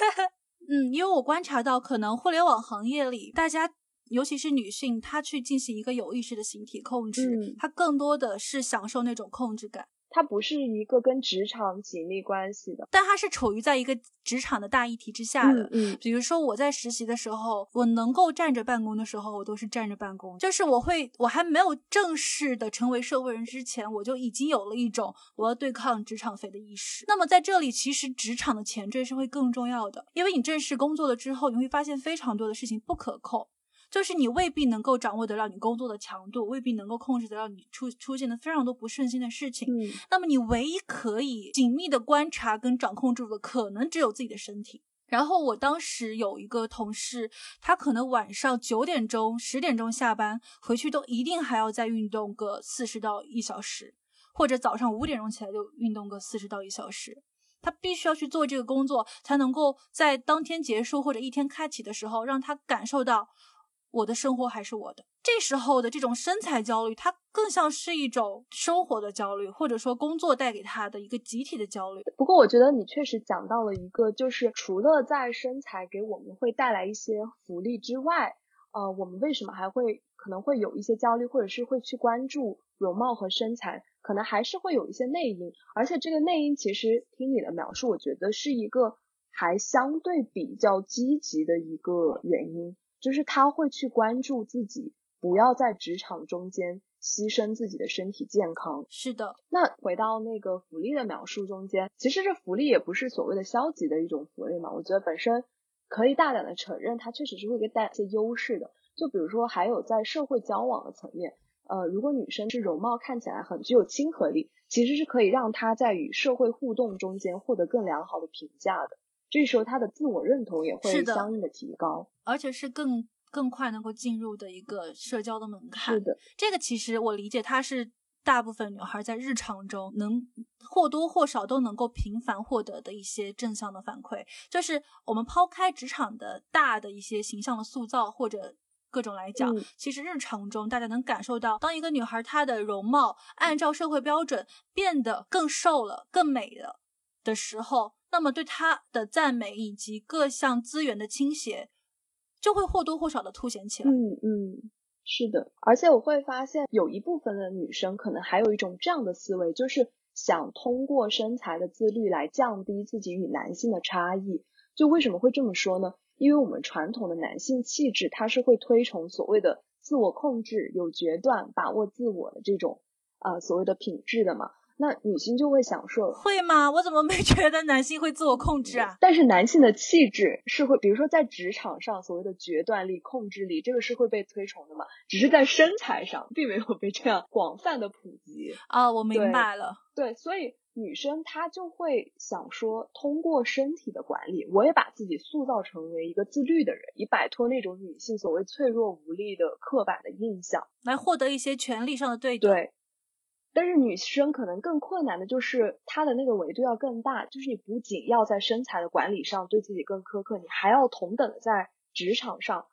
[LAUGHS] 嗯，因为我观察到，可能互联网行业里，大家尤其是女性，她去进行一个有意识的形体控制，她更多的是享受那种控制感。它不是一个跟职场紧密关系的，但它是处于在一个职场的大议题之下的。嗯，比如说我在实习的时候，我能够站着办公的时候，我都是站着办公。就是我会，我还没有正式的成为社会人之前，我就已经有了一种我要对抗职场肥的意识。那么在这里，其实职场的前缀是会更重要的，因为你正式工作了之后，你会发现非常多的事情不可控。就是你未必能够掌握得了你工作的强度，未必能够控制得了你出出现的非常多不顺心的事情。嗯，那么你唯一可以紧密的观察跟掌控住的，可能只有自己的身体。然后我当时有一个同事，他可能晚上九点钟、十点钟下班回去，都一定还要再运动个四十到一小时，或者早上五点钟起来就运动个四十到一小时。他必须要去做这个工作，才能够在当天结束或者一天开启的时候，让他感受到。我的生活还是我的。这时候的这种身材焦虑，它更像是一种生活的焦虑，或者说工作带给他的一个集体的焦虑。不过，我觉得你确实讲到了一个，就是除了在身材给我们会带来一些福利之外，呃，我们为什么还会可能会有一些焦虑，或者是会去关注容貌和身材？可能还是会有一些内因。而且这个内因，其实听你的描述，我觉得是一个还相对比较积极的一个原因。就是他会去关注自己，不要在职场中间牺牲自己的身体健康。是的，那回到那个福利的描述中间，其实这福利也不是所谓的消极的一种福利嘛。我觉得本身可以大胆的承认，它确实是会给带一些优势的。就比如说，还有在社会交往的层面，呃，如果女生是容貌看起来很具有亲和力，其实是可以让她在与社会互动中间获得更良好的评价的。这时候他的自我认同也会相应的提高，而且是更更快能够进入的一个社交的门槛。是的，这个其实我理解，它是大部分女孩在日常中能或多或少都能够频繁获得的一些正向的反馈。就是我们抛开职场的大的一些形象的塑造或者各种来讲，其实日常中大家能感受到，当一个女孩她的容貌按照社会标准变得更瘦了、更美了的时候。那么对他的赞美以及各项资源的倾斜，就会或多或少的凸显起来。嗯嗯，是的。而且我会发现，有一部分的女生可能还有一种这样的思维，就是想通过身材的自律来降低自己与男性的差异。就为什么会这么说呢？因为我们传统的男性气质，它是会推崇所谓的自我控制、有决断、把握自我的这种啊所谓的品质的嘛。那女性就会想说，会吗？我怎么没觉得男性会自我控制啊？但是男性的气质是会，比如说在职场上所谓的决断力、控制力，这个是会被推崇的嘛？只是在身材上并没有被这样广泛的普及啊。我明白了，对，所以女生她就会想说，通过身体的管理，我也把自己塑造成为一个自律的人，以摆脱那种女性所谓脆弱无力的刻板的印象，来获得一些权利上的对等。对。但是女生可能更困难的就是她的那个维度要更大，就是你不仅要在身材的管理上对自己更苛刻，你还要同等的在职场上。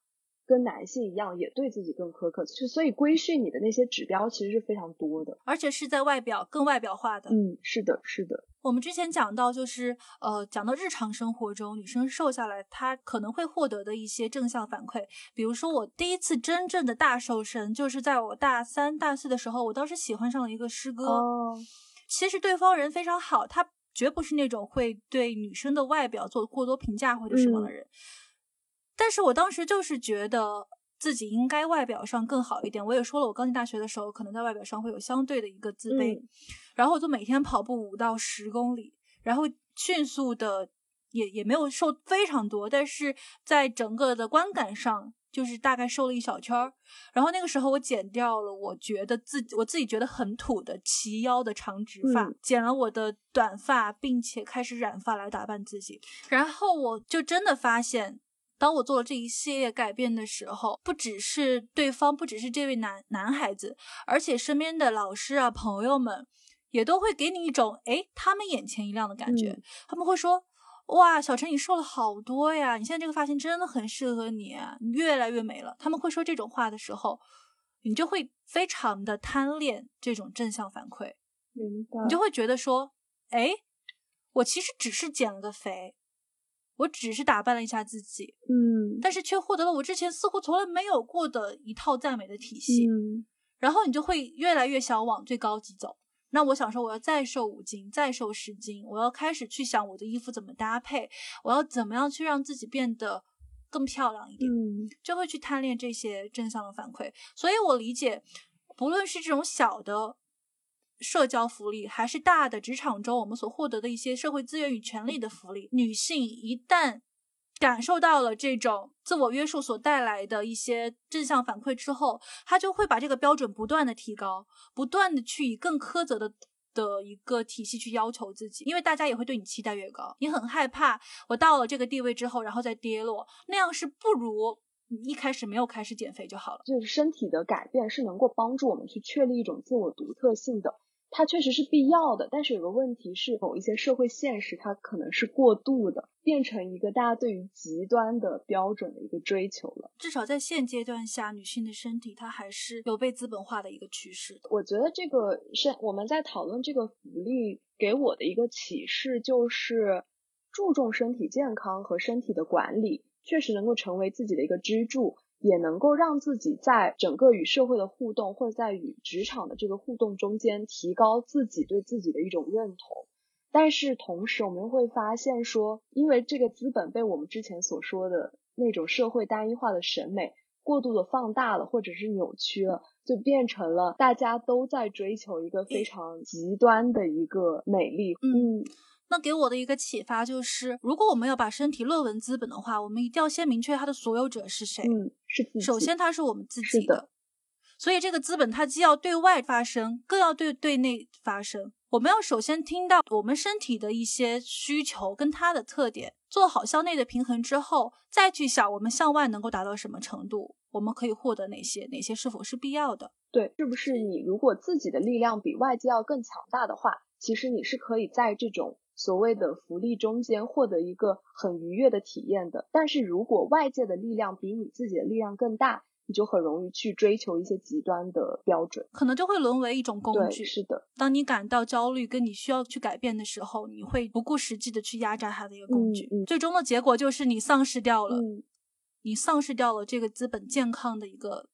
跟男性一样，也对自己更苛刻，就所以规训你的那些指标其实是非常多的，而且是在外表更外表化的。嗯，是的，是的。我们之前讲到，就是呃，讲到日常生活中女生瘦下来，她可能会获得的一些正向反馈。比如说，我第一次真正的大瘦身，就是在我大三、大四的时候，我当时喜欢上了一个师哥。哦，其实对方人非常好，他绝不是那种会对女生的外表做过多评价或者什么的人。但是我当时就是觉得自己应该外表上更好一点。我也说了，我刚进大学的时候，可能在外表上会有相对的一个自卑。然后我就每天跑步五到十公里，然后迅速的也也没有瘦非常多，但是在整个的观感上，就是大概瘦了一小圈儿。然后那个时候我剪掉了，我觉得自己我自己觉得很土的齐腰的长直发，剪了我的短发，并且开始染发来打扮自己。然后我就真的发现，当我做了这一系列改变的时候，不只是对方，不只是这位男男孩子，而且身边的老师啊、朋友们。也都会给你一种哎，他们眼前一亮的感觉。他们会说：“哇，小陈，你瘦了好多呀！你现在这个发型真的很适合你，你越来越美了。”他们会说这种话的时候，你就会非常的贪恋这种正向反馈。明白。你就会觉得说：“哎，我其实只是减了个肥，我只是打扮了一下自己，嗯，但是却获得了我之前似乎从来没有过的一套赞美的体系。嗯，然后你就会越来越想往最高级走。”那我想说，我要再瘦五斤，再瘦十斤，我要开始去想我的衣服怎么搭配，我要怎么样去让自己变得更漂亮一点，嗯，就会去贪恋这些正向的反馈。所以我理解，不论是这种小的社交福利，还是大的职场中我们所获得的一些社会资源与权利的福利，女性一旦。感受到了这种自我约束所带来的一些正向反馈之后，他就会把这个标准不断的提高，不断的去以更苛责的的一个体系去要求自己，因为大家也会对你期待越高，你很害怕我到了这个地位之后，然后再跌落，那样是不如你一开始没有开始减肥就好了。就是身体的改变是能够帮助我们去确立一种自我独特性的。它确实是必要的，但是有个问题是，某一些社会现实它可能是过度的，变成一个大家对于极端的标准的一个追求了。至少在现阶段下，女性的身体它还是有被资本化的一个趋势。我觉得这个是我们在讨论这个福利给我的一个启示，就是注重身体健康和身体的管理，确实能够成为自己的一个支柱。也能够让自己在整个与社会的互动，或者在与职场的这个互动中间，提高自己对自己的一种认同。但是同时，我们会发现说，因为这个资本被我们之前所说的那种社会单一化的审美过度的放大了，或者是扭曲了，就变成了大家都在追求一个非常极端的一个美丽。嗯。那给我的一个启发就是，如果我们要把身体论文资本的话，我们一定要先明确它的所有者是谁。嗯，是自己首先，它是我们自己的。所以，这个资本它既要对外发声，更要对对内发声。我们要首先听到我们身体的一些需求跟它的特点，做好向内的平衡之后，再去想我们向外能够达到什么程度，我们可以获得哪些，哪些是否是必要的。对，是不是你如果自己的力量比外界要更强大的话，其实你是可以在这种。所谓的福利中间获得一个很愉悦的体验的，但是如果外界的力量比你自己的力量更大，你就很容易去追求一些极端的标准，可能就会沦为一种工具。是的，当你感到焦虑跟你需要去改变的时候，你会不顾实际的去压榨它的一个工具，最终的结果就是你丧失掉了，你丧失掉了这个资本健康的一个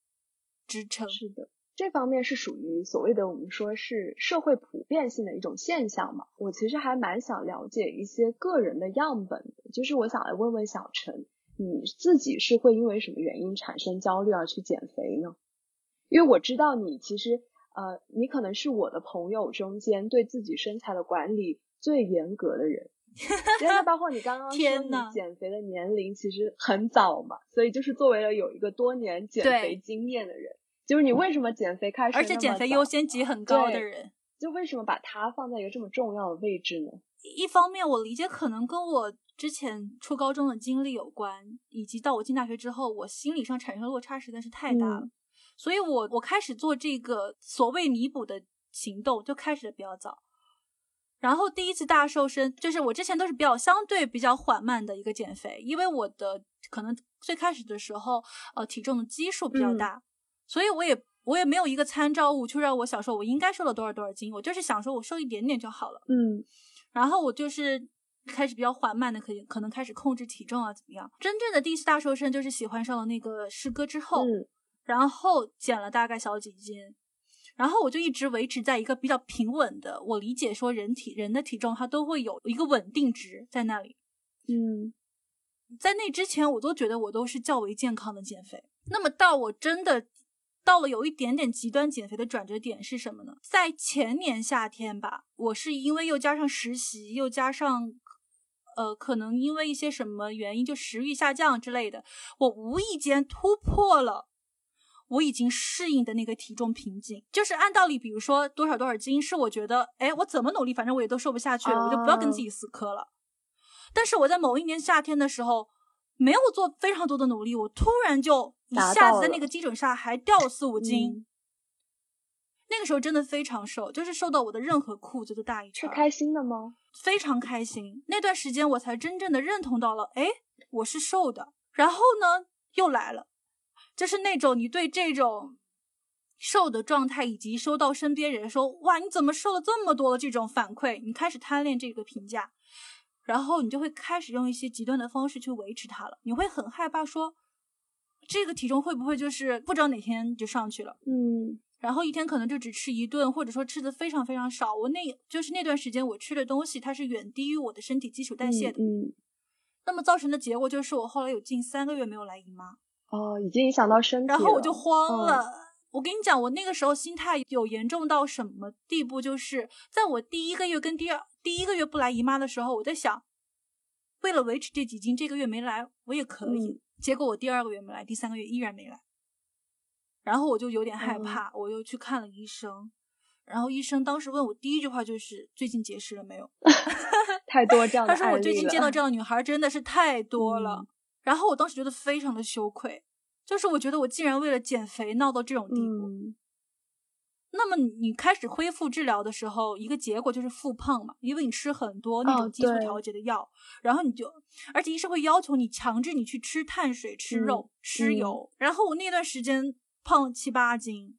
支撑。是的。这方面是属于所谓的我们说是社会普遍性的一种现象嘛？我其实还蛮想了解一些个人的样本的，就是我想来问问小陈，你自己是会因为什么原因产生焦虑而去减肥呢？因为我知道你其实呃，你可能是我的朋友中间对自己身材的管理最严格的人，因为包括你刚刚说你减肥的年龄其实很早嘛，所以就是作为了有一个多年减肥经验的人。就是你为什么减肥开始，而且减肥优先级很高的人，就为什么把它放在一个这么重要的位置呢？一方面，我理解可能跟我之前初高中的经历有关，以及到我进大学之后，我心理上产生的落差实在是太大了，所以我我开始做这个所谓弥补的行动就开始的比较早。然后第一次大瘦身，就是我之前都是比较相对比较缓慢的一个减肥，因为我的可能最开始的时候，呃，体重的基数比较大。所以我也我也没有一个参照物，去让我想说我应该瘦了多少多少斤，我就是想说我瘦一点点就好了。嗯，然后我就是开始比较缓慢的，可以可能开始控制体重啊，怎么样？真正的第一次大瘦身就是喜欢上了那个师哥之后，然后减了大概小几斤，然后我就一直维持在一个比较平稳的。我理解说人体人的体重它都会有一个稳定值在那里。嗯，在那之前我都觉得我都是较为健康的减肥。那么到我真的。到了有一点点极端减肥的转折点是什么呢？在前年夏天吧，我是因为又加上实习，又加上呃，可能因为一些什么原因，就食欲下降之类的，我无意间突破了我已经适应的那个体重瓶颈。就是按道理，比如说多少多少斤，是我觉得，哎，我怎么努力，反正我也都瘦不下去了，我就不要跟自己死磕了。但是我在某一年夏天的时候，没有做非常多的努力，我突然就一下子在那个基准上还掉了四五斤。那个时候真的非常瘦，就是瘦到我的任何裤子都大一圈。是开心的吗？非常开心。那段时间我才真正的认同到了，哎，我是瘦的。然后呢，又来了，就是那种你对这种瘦的状态，以及收到身边人说“哇，你怎么瘦了这么多”的这种反馈，你开始贪恋这个评价，然后你就会开始用一些极端的方式去维持它了。你会很害怕说，这个体重会不会就是不知道哪天就上去了？嗯。然后一天可能就只吃一顿，或者说吃的非常非常少。我那就是那段时间我吃的东西，它是远低于我的身体基础代谢的。嗯。那么造成的结果就是我后来有近三个月没有来姨妈。哦，已经影响到身体然后我就慌了。我跟你讲，我那个时候心态有严重到什么地步？就是在我第一个月跟第二第一个月不来姨妈的时候，我在想，为了维持这几斤，这个月没来我也可以。结果我第二个月没来，第三个月依然没来。然后我就有点害怕，我又去看了医生，然后医生当时问我第一句话就是最近节食了没有？[LAUGHS] 太多这样的他说我最近见到这样的女孩真的是太多了。然后我当时觉得非常的羞愧，就是我觉得我竟然为了减肥闹到这种地步。那么你开始恢复治疗的时候，一个结果就是复胖嘛，因为你吃很多那种激素调节的药，然后你就，而且医生会要求你强制你去吃碳水、吃肉、吃油。然后我那段时间。胖了七八斤，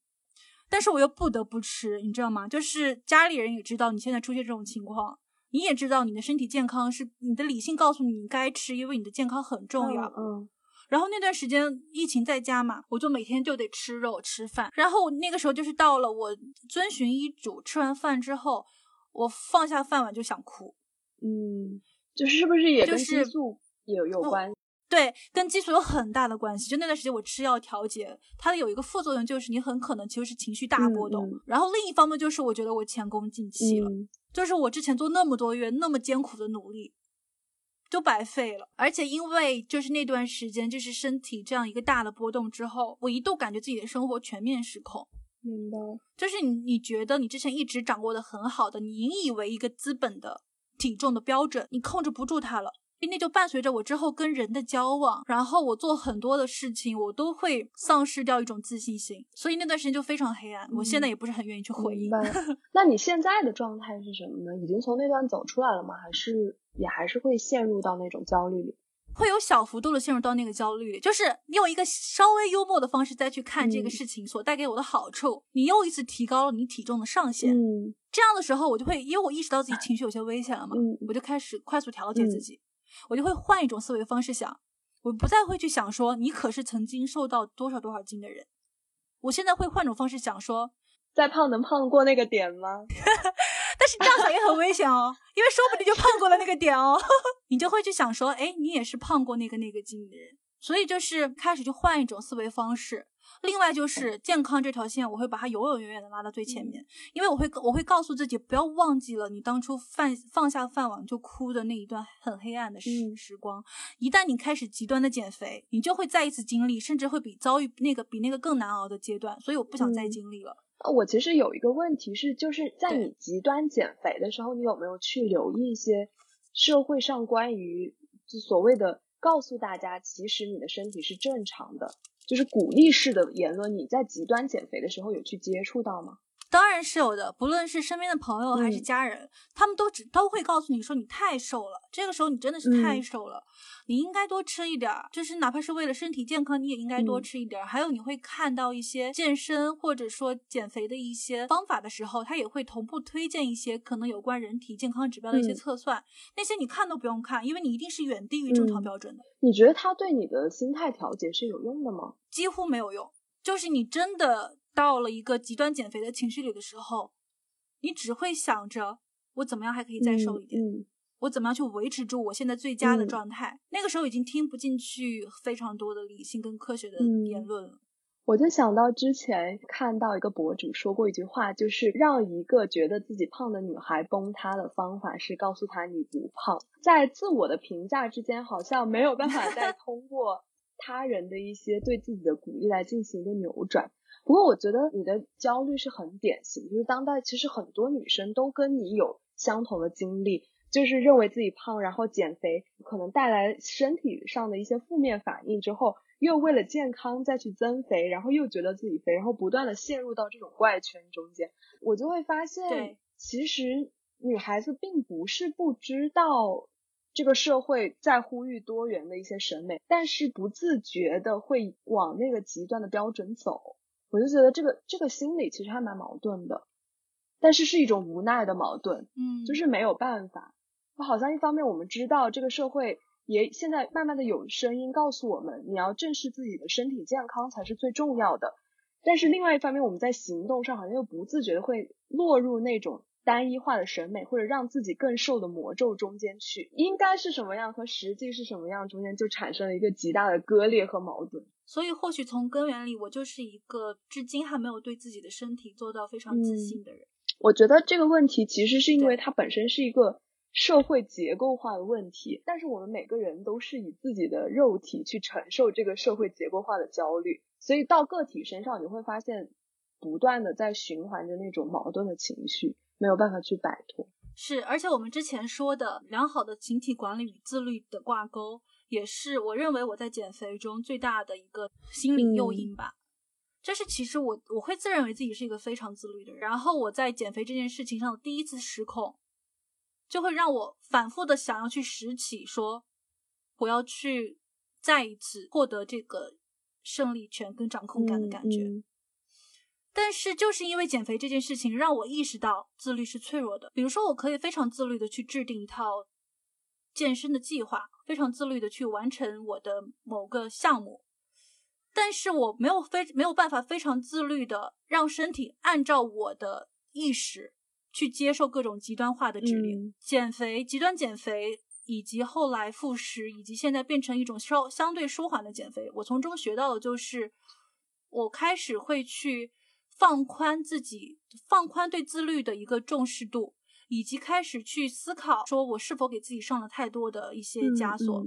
但是我又不得不吃，你知道吗？就是家里人也知道你现在出现这种情况，你也知道你的身体健康是你的理性告诉你你该吃，因为你的健康很重要。嗯。然后那段时间疫情在家嘛，我就每天就得吃肉吃饭。然后那个时候就是到了我遵循医嘱，吃完饭之后，我放下饭碗就想哭。嗯，就是是不是也跟激素有有关？对，跟激素有很大的关系。就那段时间我吃药调节，它有一个副作用，就是你很可能其实是情绪大波动。然后另一方面就是我觉得我前功尽弃了，就是我之前做那么多月那么艰苦的努力，就白费了。而且因为就是那段时间就是身体这样一个大的波动之后，我一度感觉自己的生活全面失控。明白。就是你你觉得你之前一直掌握的很好的，你引以为一个资本的体重的标准，你控制不住它了。那就伴随着我之后跟人的交往，然后我做很多的事情，我都会丧失掉一种自信心，所以那段时间就非常黑暗。我现在也不是很愿意去回忆。[LAUGHS] 那你现在的状态是什么呢？已经从那段走出来了吗？还是也还是会陷入到那种焦虑里？会有小幅度的陷入到那个焦虑里，就是你用一个稍微幽默的方式再去看这个事情所带给我的好处，你又一次提高了你体重的上限。嗯，这样的时候我就会，因为我意识到自己情绪有些危险了嘛，我就开始快速调节自己。我就会换一种思维方式想，我不再会去想说你可是曾经瘦到多少多少斤的人，我现在会换种方式想说，再胖能胖过那个点吗？[LAUGHS] 但是这样想也很危险哦，[LAUGHS] 因为说不定就胖过了那个点哦。[LAUGHS] 你就会去想说，哎，你也是胖过那个那个斤的人，所以就是开始就换一种思维方式。另外就是健康这条线，我会把它永永远远的拉到最前面，因为我会我会告诉自己，不要忘记了你当初饭放下饭碗就哭的那一段很黑暗的时时光。一旦你开始极端的减肥，你就会再一次经历，甚至会比遭遇那个比那个更难熬的阶段。所以我不想再经历了。我其实有一个问题是，就是在你极端减肥的时候，你有没有去留意一些社会上关于就所谓的告诉大家，其实你的身体是正常的？就是鼓励式的言论，你在极端减肥的时候有去接触到吗？当然是有的，不论是身边的朋友还是家人，他们都只都会告诉你说你太瘦了，这个时候你真的是太瘦了，你应该多吃一点儿，就是哪怕是为了身体健康，你也应该多吃一点儿。还有你会看到一些健身或者说减肥的一些方法的时候，他也会同步推荐一些可能有关人体健康指标的一些测算，那些你看都不用看，因为你一定是远低于正常标准的。你觉得他对你的心态调节是有用的吗？几乎没有用，就是你真的。到了一个极端减肥的情绪里的时候，你只会想着我怎么样还可以再瘦一点，我怎么样去维持住我现在最佳的状态。那个时候已经听不进去非常多的理性跟科学的言论了。我就想到之前看到一个博主说过一句话，就是让一个觉得自己胖的女孩崩塌的方法是告诉她你不胖。在自我的评价之间，好像没有办法再通过 [LAUGHS] 他人的一些对自己的鼓励来进行一个扭转。不过我觉得你的焦虑是很典型，就是当代其实很多女生都跟你有相同的经历，就是认为自己胖，然后减肥可能带来身体上的一些负面反应之后。又为了健康再去增肥，然后又觉得自己肥，然后不断的陷入到这种怪圈中间，我就会发现，其实女孩子并不是不知道这个社会在呼吁多元的一些审美，但是不自觉的会往那个极端的标准走。我就觉得这个这个心理其实还蛮矛盾的，但是是一种无奈的矛盾，嗯，就是没有办法。好像一方面我们知道这个社会。也现在慢慢的有声音告诉我们，你要正视自己的身体健康才是最重要的。但是另外一方面，我们在行动上好像又不自觉的会落入那种单一化的审美或者让自己更瘦的魔咒中间去。应该是什么样和实际是什么样中间就产生了一个极大的割裂和矛盾。所以或许从根源里，我就是一个至今还没有对自己的身体做到非常自信的人。我觉得这个问题其实是因为它本身是一个。社会结构化的问题，但是我们每个人都是以自己的肉体去承受这个社会结构化的焦虑，所以到个体身上，你会发现不断的在循环着那种矛盾的情绪，没有办法去摆脱。是，而且我们之前说的良好的群体管理与自律的挂钩，也是我认为我在减肥中最大的一个心灵诱因吧。这是其实我我会自认为自己是一个非常自律的人，然后我在减肥这件事情上的第一次失控。就会让我反复的想要去拾起，说我要去再一次获得这个胜利权跟掌控感的感觉。但是就是因为减肥这件事情，让我意识到自律是脆弱的。比如说，我可以非常自律的去制定一套健身的计划，非常自律的去完成我的某个项目，但是我没有非没有办法非常自律的让身体按照我的意识。去接受各种极端化的指令，减肥、极端减肥，以及后来复食，以及现在变成一种稍相对舒缓的减肥。我从中学到的就是，我开始会去放宽自己，放宽对自律的一个重视度，以及开始去思考，说我是否给自己上了太多的一些枷锁。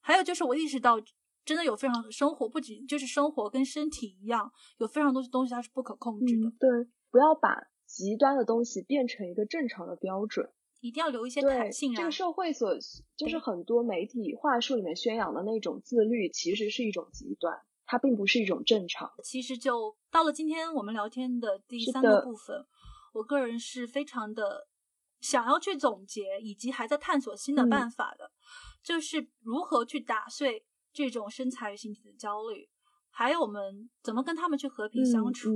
还有就是，我意识到，真的有非常生活，不仅就是生活跟身体一样，有非常多东西它是不可控制的。对，不要把。极端的东西变成一个正常的标准，一定要留一些弹性。这个社会所就是很多媒体话术里面宣扬的那种自律，其实是一种极端，它并不是一种正常。其实就到了今天我们聊天的第三个部分，我个人是非常的想要去总结，以及还在探索新的办法的，就是如何去打碎这种身材与形体的焦虑，还有我们怎么跟他们去和平相处。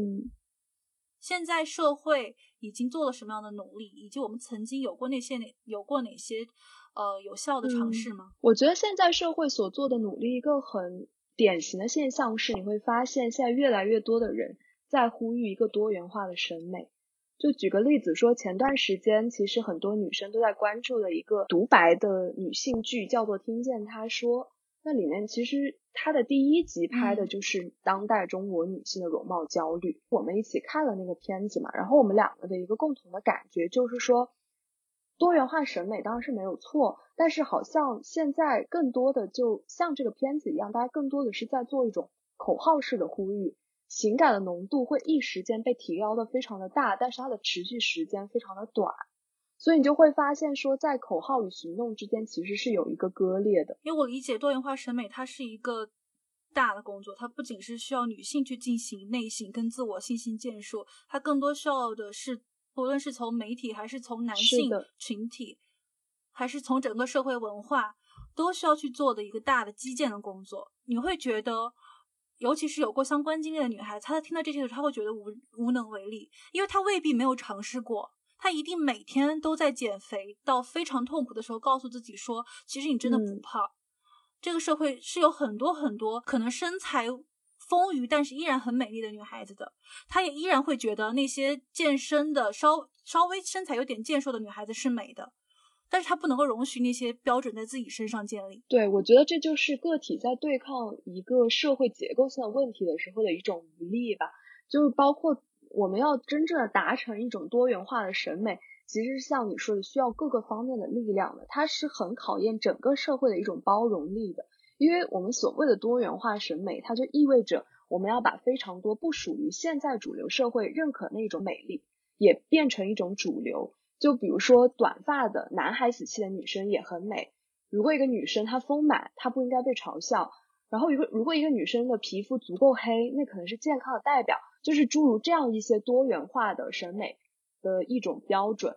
现在社会已经做了什么样的努力，以及我们曾经有过那些哪有过哪些呃有效的尝试吗？我觉得现在社会所做的努力，一个很典型的现象是，你会发现现在越来越多的人在呼吁一个多元化的审美。就举个例子说，前段时间其实很多女生都在关注的一个独白的女性剧，叫做《听见她说》。那里面其实它的第一集拍的就是当代中国女性的容貌焦虑。我们一起看了那个片子嘛，然后我们两个的一个共同的感觉就是说，多元化审美当然是没有错，但是好像现在更多的就像这个片子一样，大家更多的是在做一种口号式的呼吁，情感的浓度会一时间被提高的非常的大，但是它的持续时间非常的短。所以你就会发现，说在口号与行动之间其实是有一个割裂的。因为我理解多元化审美，它是一个大的工作，它不仅是需要女性去进行内省跟自我信心建设，它更多需要的是，不论是从媒体，还是从男性群体，还是从整个社会文化，都需要去做的一个大的基建的工作。你会觉得，尤其是有过相关经历的女孩子，她在听到这些的时候，她会觉得无无能为力，因为她未必没有尝试过。她一定每天都在减肥，到非常痛苦的时候，告诉自己说：“其实你真的不胖。”这个社会是有很多很多可能身材丰腴，但是依然很美丽的女孩子的。她也依然会觉得那些健身的、稍稍微身材有点健硕的女孩子是美的。但是他不能够容许那些标准在自己身上建立。对，我觉得这就是个体在对抗一个社会结构性的问题的时候的一种无力吧。就是包括我们要真正的达成一种多元化的审美，其实像你说的，需要各个方面的力量的。它是很考验整个社会的一种包容力的。因为我们所谓的多元化审美，它就意味着我们要把非常多不属于现在主流社会认可那种美丽，也变成一种主流。就比如说，短发的男孩子气的女生也很美。如果一个女生她丰满，她不应该被嘲笑。然后，如果如果一个女生的皮肤足够黑，那可能是健康的代表。就是诸如这样一些多元化的审美的一种标准，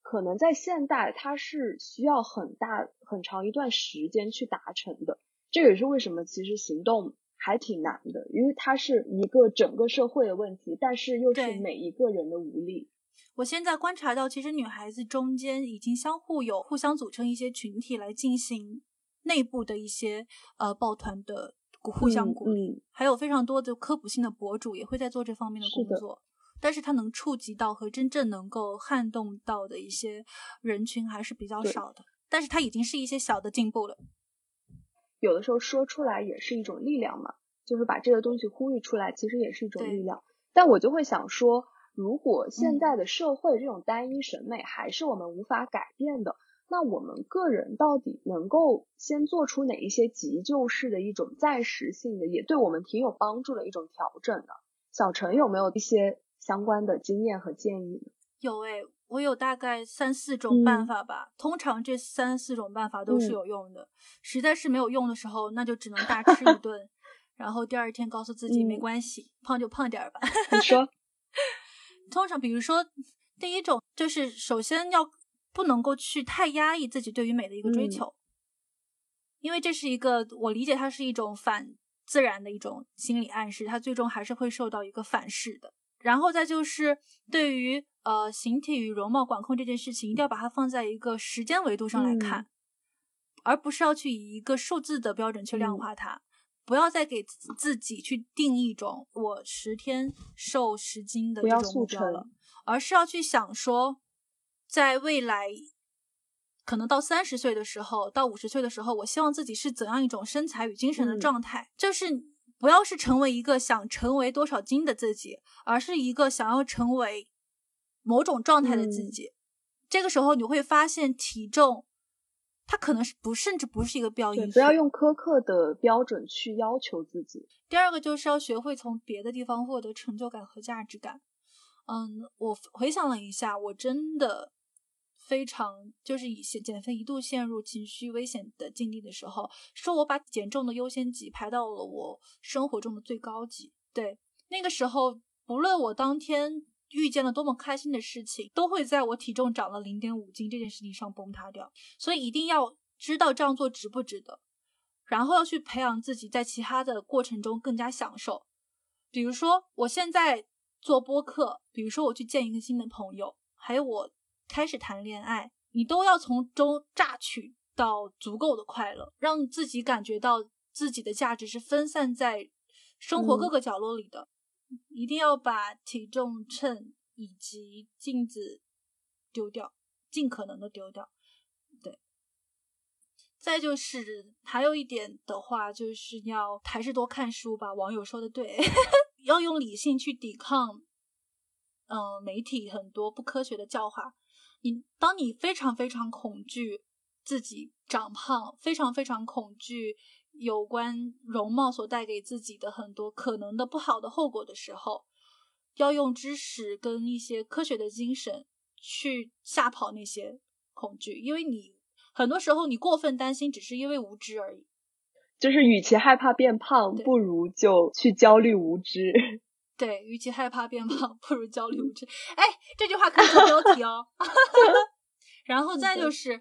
可能在现代它是需要很大很长一段时间去达成的。这也是为什么其实行动还挺难的，因为它是一个整个社会的问题，但是又是每一个人的无力。我现在观察到，其实女孩子中间已经相互有互相组成一些群体来进行内部的一些呃抱团的互相鼓励，还有非常多的科普性的博主也会在做这方面的工作。但是它能触及到和真正能够撼动到的一些人群还是比较少的，但是它已经是一些小的进步了。有的时候说出来也是一种力量嘛，就是把这个东西呼吁出来，其实也是一种力量。但我就会想说。如果现在的社会这种单一审美还是我们无法改变的，那我们个人到底能够先做出哪一些急救式的一种暂时性的，也对我们挺有帮助的一种调整呢？小陈有没有一些相关的经验和建议呢？有诶，我有大概三四种办法吧。通常这三四种办法都是有用的。实在是没有用的时候，那就只能大吃一顿，然后第二天告诉自己没关系，胖就胖点儿吧。你说。通常，比如说，第一种就是首先要不能够去太压抑自己对于美的一个追求，因为这是一个我理解它是一种反自然的一种心理暗示，它最终还是会受到一个反噬的。然后再就是对于呃形体与容貌管控这件事情，一定要把它放在一个时间维度上来看，而不是要去以一个数字的标准去量化它。不要再给自己去定一种我十天瘦十斤的这种目标了，而是要去想说，在未来可能到三十岁的时候，到五十岁的时候，我希望自己是怎样一种身材与精神的状态。就是不要是成为一个想成为多少斤的自己，而是一个想要成为某种状态的自己。这个时候你会发现体重。它可能是不，甚至不是一个标准不要用苛刻的标准去要求自己。第二个就是要学会从别的地方获得成就感和价值感。嗯，我回想了一下，我真的非常就是以前减肥一度陷入情绪危险的境地的时候，说我把减重的优先级排到了我生活中的最高级。对，那个时候不论我当天。遇见了多么开心的事情，都会在我体重长了零点五斤这件事情上崩塌掉。所以一定要知道这样做值不值得，然后要去培养自己在其他的过程中更加享受。比如说，我现在做播客，比如说我去见一个新的朋友，还有我开始谈恋爱，你都要从中榨取到足够的快乐，让自己感觉到自己的价值是分散在生活各个角落里的。一定要把体重秤以及镜子丢掉，尽可能的丢掉。对，再就是还有一点的话，就是要还是多看书吧。网友说的对，[LAUGHS] 要用理性去抵抗，嗯，媒体很多不科学的教化。你当你非常非常恐惧自己长胖，非常非常恐惧。有关容貌所带给自己的很多可能的不好的后果的时候，要用知识跟一些科学的精神去吓跑那些恐惧，因为你很多时候你过分担心只是因为无知而已。就是与其害怕变胖，不如就去焦虑无知。[LAUGHS] 对，与其害怕变胖，不如焦虑无知。哎，这句话可以做标题哦。[LAUGHS] 然后再就是，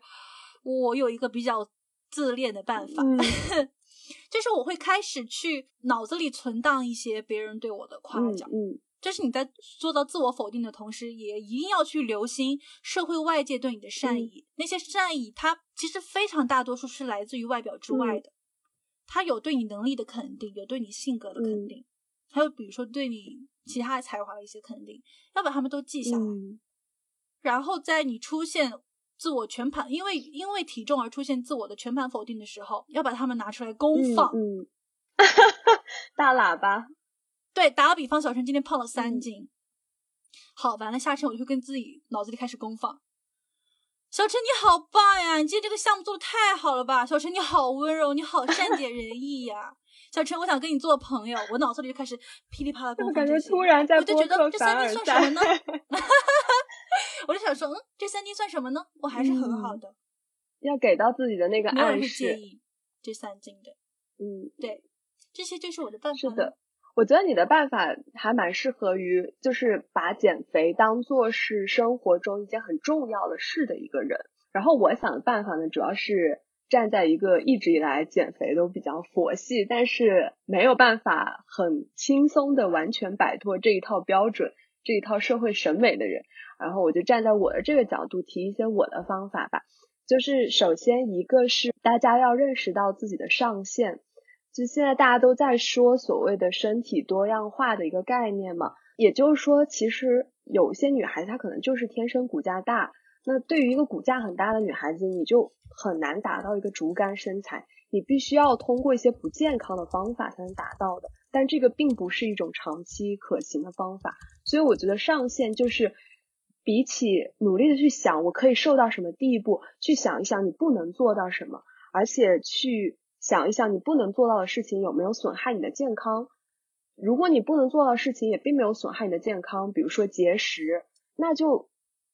我有一个比较自恋的办法。[LAUGHS] 就是我会开始去脑子里存档一些别人对我的夸奖，嗯，就是你在做到自我否定的同时，也一定要去留心社会外界对你的善意。那些善意，它其实非常大多数是来自于外表之外的，它有对你能力的肯定，有对你性格的肯定，还有比如说对你其他才华的一些肯定，要把他们都记下来。然后在你出现自我全盘，因为因为体重而出现自我的全盘否定的时候，要把他们拿出来公放。嗯，[LAUGHS] 大喇叭。对，打个比方，小陈今天胖了三斤。好，完了，下车我就会跟自己脑子里开始公放。小陈你好棒呀，你今天这个项目做的太好了吧？小陈你好温柔，你好善解人意呀。小陈，我想跟你做朋友，我脑子里就开始噼里啪啦公放感觉突然在我就觉得这三斤算什么呢？[LAUGHS] 我就想说，嗯，这三斤算什么呢？我还是很好的。要给到自己的那个暗示。介意这三斤的。嗯，对，这些就是我的办法。是的。我觉得你的办法还蛮适合于，就是把减肥当做是生活中一件很重要的事的一个人。然后我想的办法呢，主要是站在一个一直以来减肥都比较佛系，但是没有办法很轻松的完全摆脱这一套标准、这一套社会审美的人。然后我就站在我的这个角度提一些我的方法吧。就是首先一个是大家要认识到自己的上限。就现在大家都在说所谓的身体多样化的一个概念嘛，也就是说，其实有些女孩子她可能就是天生骨架大，那对于一个骨架很大的女孩子，你就很难达到一个竹竿身材，你必须要通过一些不健康的方法才能达到的，但这个并不是一种长期可行的方法，所以我觉得上限就是比起努力的去想我可以瘦到什么地步，去想一想你不能做到什么，而且去。想一想，你不能做到的事情有没有损害你的健康？如果你不能做到的事情也并没有损害你的健康，比如说节食，那就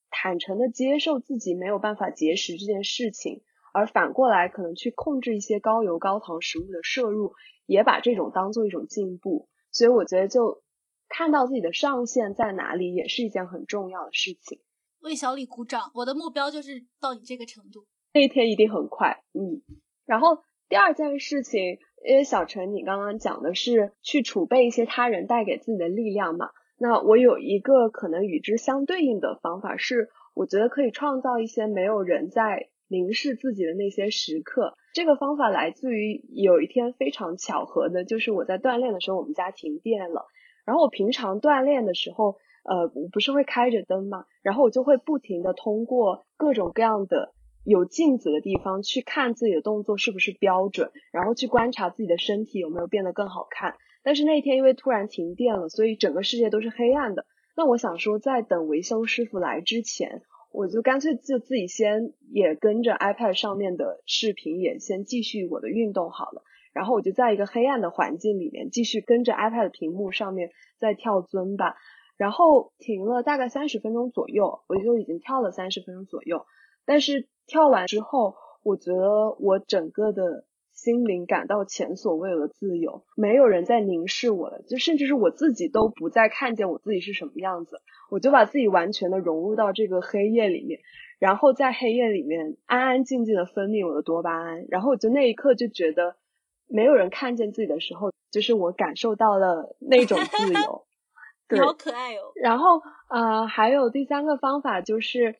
坦诚的接受自己没有办法节食这件事情，而反过来可能去控制一些高油高糖食物的摄入，也把这种当做一种进步。所以我觉得，就看到自己的上限在哪里，也是一件很重要的事情。为小李鼓掌，我的目标就是到你这个程度。那一天一定很快，嗯，然后。第二件事情，因为小陈，你刚刚讲的是去储备一些他人带给自己的力量嘛？那我有一个可能与之相对应的方法是，我觉得可以创造一些没有人在凝视自己的那些时刻。这个方法来自于有一天非常巧合的，就是我在锻炼的时候，我们家停电了。然后我平常锻炼的时候，呃，我不是会开着灯嘛？然后我就会不停的通过各种各样的。有镜子的地方去看自己的动作是不是标准，然后去观察自己的身体有没有变得更好看。但是那天因为突然停电了，所以整个世界都是黑暗的。那我想说，在等维修师傅来之前，我就干脆就自己先也跟着 iPad 上面的视频也先继续我的运动好了。然后我就在一个黑暗的环境里面继续跟着 iPad 屏幕上面在跳尊吧。然后停了大概三十分钟左右，我就已经跳了三十分钟左右，但是。跳完之后，我觉得我整个的心灵感到前所未有的自由，没有人在凝视我了，就甚至是我自己都不再看见我自己是什么样子，我就把自己完全的融入到这个黑夜里面，然后在黑夜里面安安静静的分泌我的多巴胺，然后我就那一刻就觉得没有人看见自己的时候，就是我感受到了那种自由。[LAUGHS] 你好可爱哦。然后呃，还有第三个方法就是。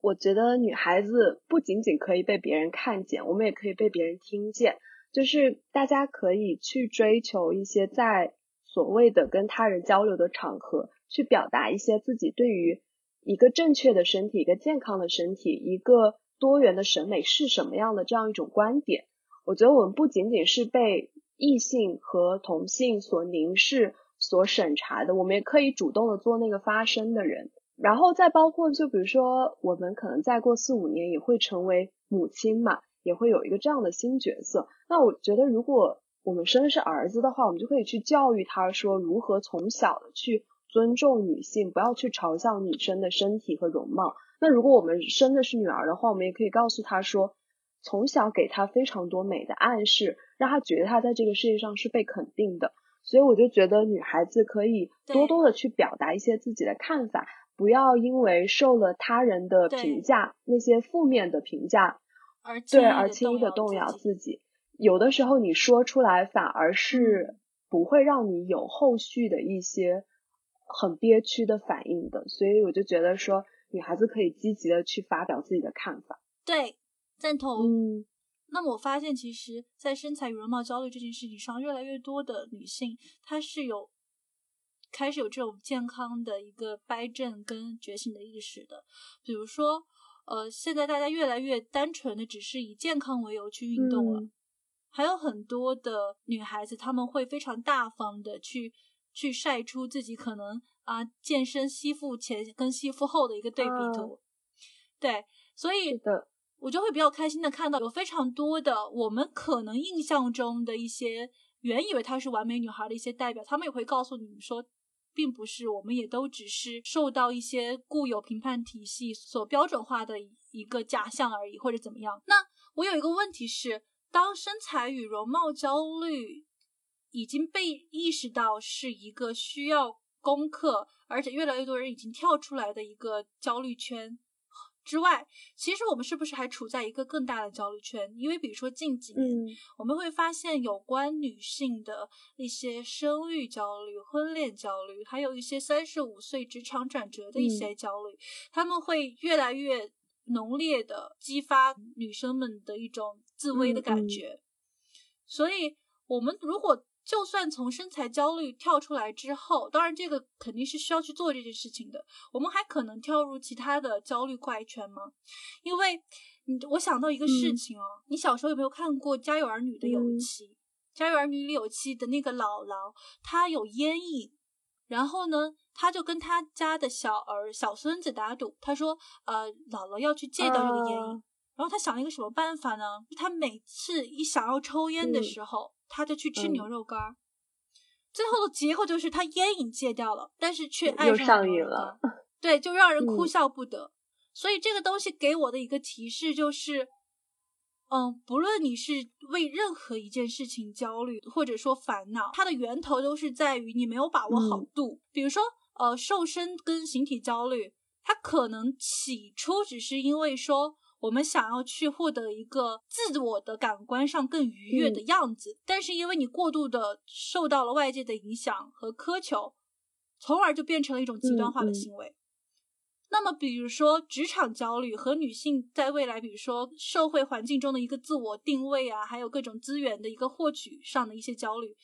我觉得女孩子不仅仅可以被别人看见，我们也可以被别人听见。就是大家可以去追求一些在所谓的跟他人交流的场合，去表达一些自己对于一个正确的身体、一个健康的身体、一个多元的审美是什么样的这样一种观点。我觉得我们不仅仅是被异性和同性所凝视、所审查的，我们也可以主动的做那个发声的人。然后再包括，就比如说，我们可能再过四五年也会成为母亲嘛，也会有一个这样的新角色。那我觉得，如果我们生的是儿子的话，我们就可以去教育他说，如何从小的去尊重女性，不要去嘲笑女生的身体和容貌。那如果我们生的是女儿的话，我们也可以告诉她说，从小给她非常多美的暗示，让她觉得她在这个世界上是被肯定的。所以我就觉得，女孩子可以多多的去表达一些自己的看法。不要因为受了他人的评价，那些负面的评价，而对而轻易的动摇自己。有的时候你说出来，反而是不会让你有后续的一些很憋屈的反应的。所以我就觉得说，女孩子可以积极的去发表自己的看法。对，赞同。嗯，那么我发现，其实，在身材与容貌焦虑这件事情上，越来越多的女性，她是有。开始有这种健康的一个掰正跟觉醒的意识的，比如说，呃，现在大家越来越单纯的只是以健康为由去运动了，还有很多的女孩子，她们会非常大方的去去晒出自己可能啊健身吸附前跟吸附后的一个对比图，对，所以的。我就会比较开心的看到有非常多的我们可能印象中的一些原以为她是完美女孩的一些代表，他们也会告诉你们说。并不是，我们也都只是受到一些固有评判体系所标准化的一个假象而已，或者怎么样。那我有一个问题是，当身材与容貌焦虑已经被意识到是一个需要攻克，而且越来越多人已经跳出来的一个焦虑圈。之外，其实我们是不是还处在一个更大的焦虑圈？因为比如说近几年，我们会发现有关女性的一些生育焦虑、婚恋焦虑，还有一些三十五岁职场转折的一些焦虑，他们会越来越浓烈的激发女生们的一种自危的感觉。所以，我们如果就算从身材焦虑跳出来之后，当然这个肯定是需要去做这件事情的。我们还可能跳入其他的焦虑怪圈吗？因为，你我想到一个事情哦，你小时候有没有看过《家有儿女》的有一期，《家有儿女》里有期的那个姥姥，她有烟瘾，然后呢，她就跟她家的小儿小孙子打赌，她说，呃，姥姥要去戒掉这个烟瘾。然后她想了一个什么办法呢？她每次一想要抽烟的时候。他就去吃牛肉干儿，最后的结果就是他烟瘾戒掉了，但是却爱上瘾了。对，就让人哭笑不得。所以这个东西给我的一个提示就是，嗯，不论你是为任何一件事情焦虑或者说烦恼，它的源头都是在于你没有把握好度。比如说，呃，瘦身跟形体焦虑，它可能起初只是因为说。我们想要去获得一个自我的感官上更愉悦的样子，但是因为你过度的受到了外界的影响和苛求，从而就变成了一种极端化的行为。那么，比如说职场焦虑和女性在未来，比如说社会环境中的一个自我定位啊，还有各种资源的一个获取上的一些焦虑，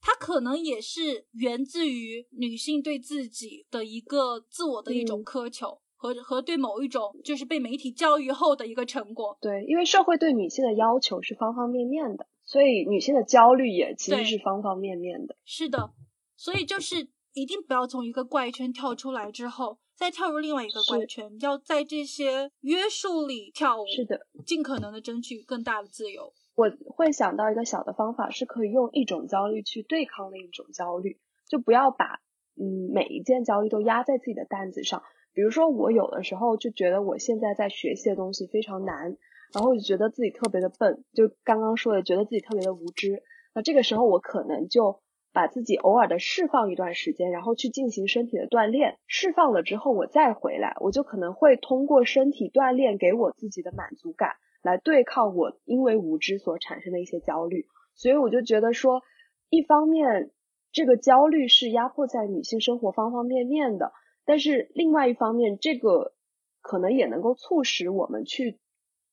它可能也是源自于女性对自己的一个自我的一种苛求。和和对某一种就是被媒体教育后的一个成果，对，因为社会对女性的要求是方方面面的，所以女性的焦虑也其实是方方面面的。是的，所以就是一定不要从一个怪圈跳出来之后，再跳入另外一个怪圈，要在这些约束里跳舞。是的，尽可能的争取更大的自由。我会想到一个小的方法，是可以用一种焦虑去对抗另一种焦虑，就不要把嗯每一件焦虑都压在自己的担子上。比如说，我有的时候就觉得我现在在学习的东西非常难，然后就觉得自己特别的笨，就刚刚说的，觉得自己特别的无知。那这个时候，我可能就把自己偶尔的释放一段时间，然后去进行身体的锻炼。释放了之后，我再回来，我就可能会通过身体锻炼给我自己的满足感，来对抗我因为无知所产生的一些焦虑。所以我就觉得说，一方面这个焦虑是压迫在女性生活方方面面的。但是另外一方面，这个可能也能够促使我们去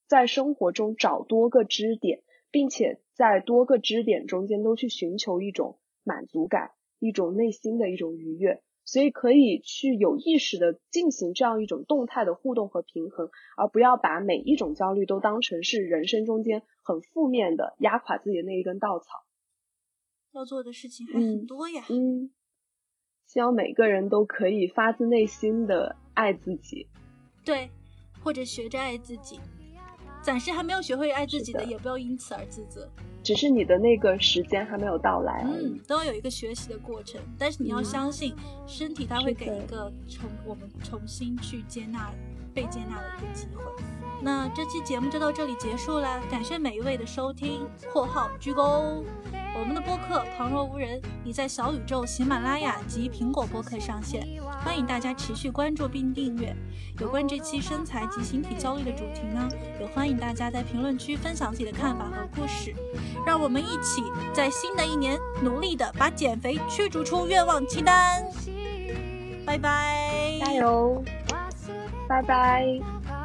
在生活中找多个支点，并且在多个支点中间都去寻求一种满足感，一种内心的一种愉悦。所以可以去有意识的进行这样一种动态的互动和平衡，而不要把每一种焦虑都当成是人生中间很负面的压垮自己的那一根稻草。要做的事情还很多呀。嗯。希望每个人都可以发自内心的爱自己，对，或者学着爱自己。暂时还没有学会爱自己的，也不要因此而自责。只是你的那个时间还没有到来。嗯，都要有一个学习的过程。但是你要相信，身体它会给一个重我们重新去接纳、被接纳的一个机会。那这期节目就到这里结束了，感谢每一位的收听。括号鞠躬。我们的播客旁若无人已在小宇宙、喜马拉雅及苹果播客上线，欢迎大家持续关注并订阅。有关这期身材及形体焦虑的主题呢，也欢迎大家在评论区分享自己的看法和故事。让我们一起在新的一年努力的把减肥驱逐出愿望清单。拜拜，加油，拜拜。